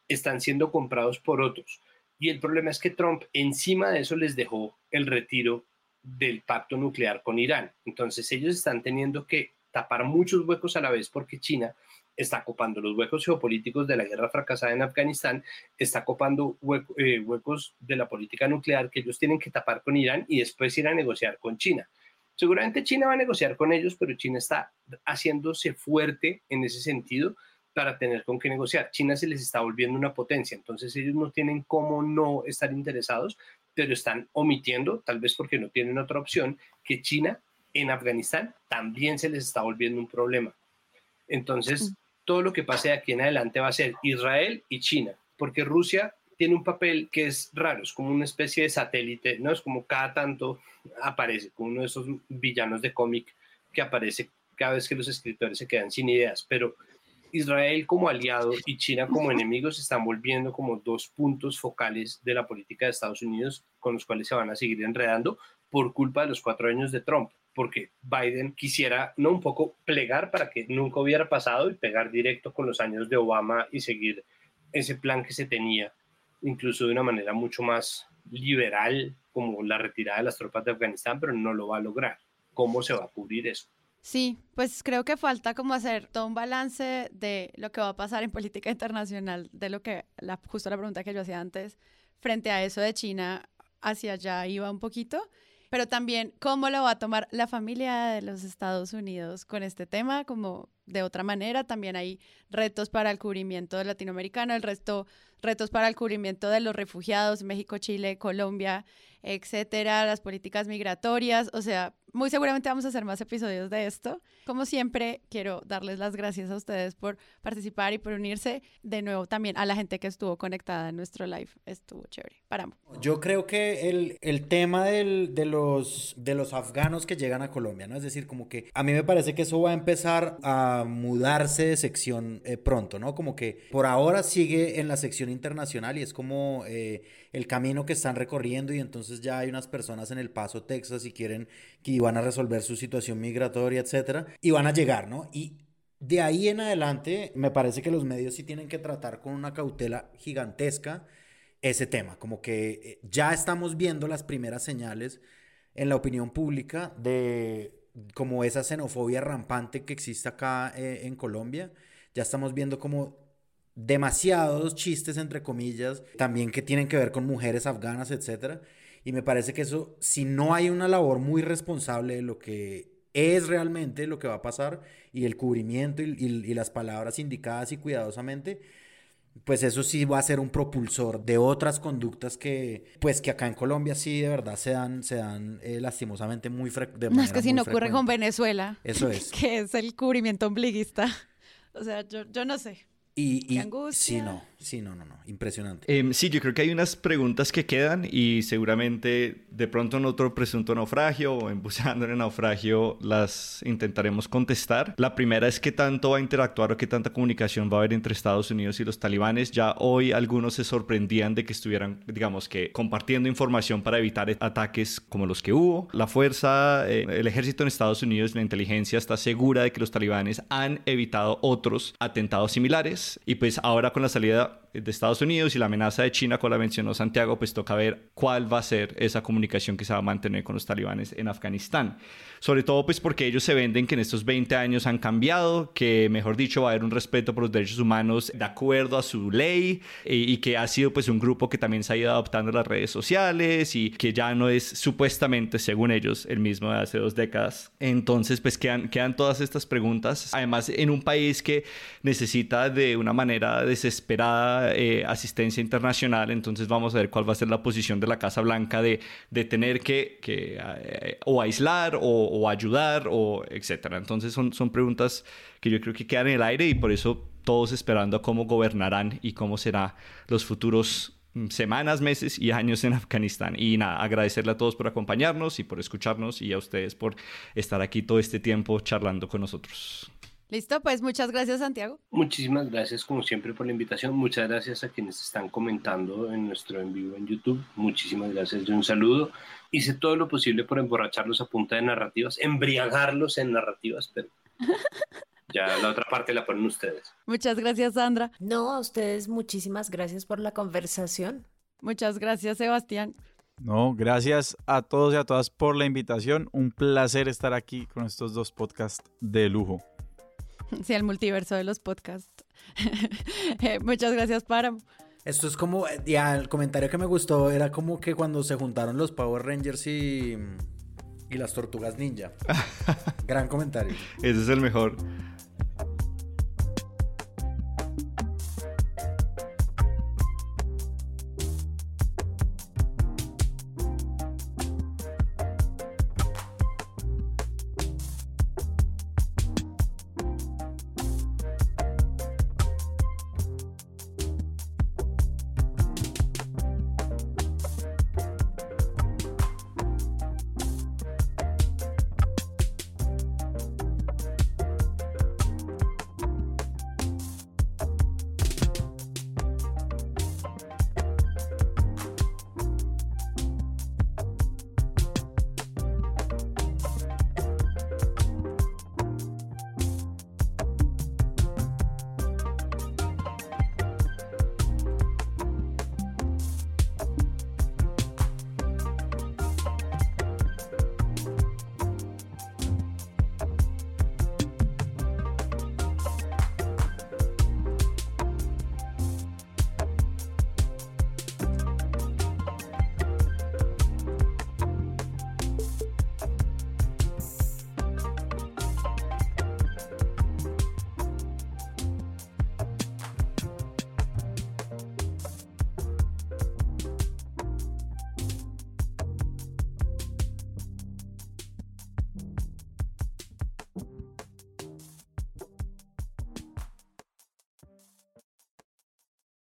están siendo comprados por otros. Y el problema es que Trump encima de eso les dejó el retiro del pacto nuclear con Irán. Entonces ellos están teniendo que tapar muchos huecos a la vez porque China está copando los huecos geopolíticos de la guerra fracasada en Afganistán, está copando eh, huecos de la política nuclear que ellos tienen que tapar con Irán y después ir a negociar con China. Seguramente China va a negociar con ellos, pero China está haciéndose fuerte en ese sentido para tener con qué negociar. China se les está volviendo una potencia, entonces ellos no tienen cómo no estar interesados, pero están omitiendo, tal vez porque no tienen otra opción, que China en Afganistán también se les está volviendo un problema. Entonces, todo lo que pase de aquí en adelante va a ser Israel y China, porque Rusia tiene un papel que es raro, es como una especie de satélite, ¿no? Es como cada tanto aparece, como uno de esos villanos de cómic que aparece cada vez que los escritores se quedan sin ideas, pero Israel como aliado y China como enemigos se están volviendo como dos puntos focales de la política de Estados Unidos con los cuales se van a seguir enredando por culpa de los cuatro años de Trump, porque Biden quisiera no un poco plegar para que nunca hubiera pasado y pegar directo con los años de Obama y seguir ese plan que se tenía incluso de una manera mucho más liberal, como la retirada de las tropas de Afganistán, pero no lo va a lograr. ¿Cómo se va a cubrir eso? Sí, pues creo que falta como hacer todo un balance de lo que va a pasar en política internacional, de lo que, justo la pregunta que yo hacía antes, frente a eso de China, hacia allá iba un poquito, pero también cómo lo va a tomar la familia de los Estados Unidos con este tema, como de otra manera, también hay retos para el cubrimiento latinoamericano, el resto retos para el cubrimiento de los refugiados, México, Chile, Colombia, etcétera, las políticas migratorias, o sea, muy seguramente vamos a hacer más episodios de esto. Como siempre, quiero darles las gracias a ustedes por participar y por unirse. De nuevo, también a la gente que estuvo conectada en nuestro live. Estuvo chévere. Paramos. Yo creo que el, el tema del, de, los, de los afganos que llegan a Colombia, ¿no? Es decir, como que a mí me parece que eso va a empezar a mudarse de sección eh, pronto, ¿no? Como que por ahora sigue en la sección internacional y es como eh, el camino que están recorriendo y entonces ya hay unas personas en El Paso, Texas y quieren que iban a resolver su situación migratoria, etcétera, y van a llegar, ¿no? Y de ahí en adelante me parece que los medios sí tienen que tratar con una cautela gigantesca ese tema, como que eh, ya estamos viendo las primeras señales en la opinión pública de como esa xenofobia rampante que existe acá eh, en Colombia. Ya estamos viendo como demasiados chistes, entre comillas, también que tienen que ver con mujeres afganas, etc. Y me parece que eso, si no hay una labor muy responsable de lo que es realmente lo que va a pasar y el cubrimiento y, y las palabras indicadas y cuidadosamente, pues eso sí va a ser un propulsor de otras conductas que, pues que acá en Colombia sí de verdad se dan, se dan eh, lastimosamente muy frecuentemente. No es que si no ocurre con Venezuela. Eso es. Que es el cubrimiento ombliguista. O sea, yo, yo no sé. Y, y sí, no, sí, no, no, no, impresionante. Em, sí, yo creo que hay unas preguntas que quedan y seguramente de pronto en otro presunto naufragio o en Buceando en Naufragio las intentaremos contestar. La primera es qué tanto va a interactuar o qué tanta comunicación va a haber entre Estados Unidos y los talibanes. Ya hoy algunos se sorprendían de que estuvieran, digamos que, compartiendo información para evitar ataques como los que hubo. La fuerza, eh, el ejército en Estados Unidos, la inteligencia está segura de que los talibanes han evitado otros atentados similares y pues ahora con la salida de Estados Unidos y la amenaza de China, con la mencionó Santiago, pues toca ver cuál va a ser esa comunicación que se va a mantener con los talibanes en Afganistán. Sobre todo pues porque ellos se venden que en estos 20 años han cambiado, que mejor dicho va a haber un respeto por los derechos humanos de acuerdo a su ley y, que ha sido pues un grupo que también se ha ido adoptando las redes sociales y que ya no es supuestamente, según ellos, el mismo de hace dos décadas. Entonces pues quedan, quedan todas estas preguntas, además en un país que necesita de una manera desesperada eh, asistencia internacional, entonces vamos a ver cuál va a ser la posición de la Casa Blanca de, de tener que, que eh, o aislar o o, ayudar o etcétera. Entonces son, son preguntas que yo creo que quedan en el aire y por eso todos esperando a cómo gobernarán y cómo será los futuros mm, semanas, meses y años en Afganistán. Y nada, agradecerle a todos por acompañarnos y por escucharnos y a ustedes por estar aquí todo este tiempo charlando con nosotros. Listo, pues muchas gracias Santiago. Muchísimas gracias como siempre por la invitación. Muchas gracias a quienes están comentando en nuestro en vivo en YouTube. Muchísimas gracias y un saludo. Hice todo lo posible por emborracharlos a punta de narrativas, embriagarlos en narrativas, pero ya la otra parte la ponen ustedes. Muchas gracias Sandra. No, a ustedes muchísimas gracias por la conversación. Muchas gracias Sebastián. No, gracias a todos y a todas por la invitación. Un placer estar aquí con estos dos podcasts de lujo. Sí, el multiverso de los podcasts. Eh, muchas gracias, para Esto es como, ya el comentario que me gustó era como que cuando se juntaron los Power Rangers y, y las Tortugas Ninja. Gran comentario. Ese es el mejor.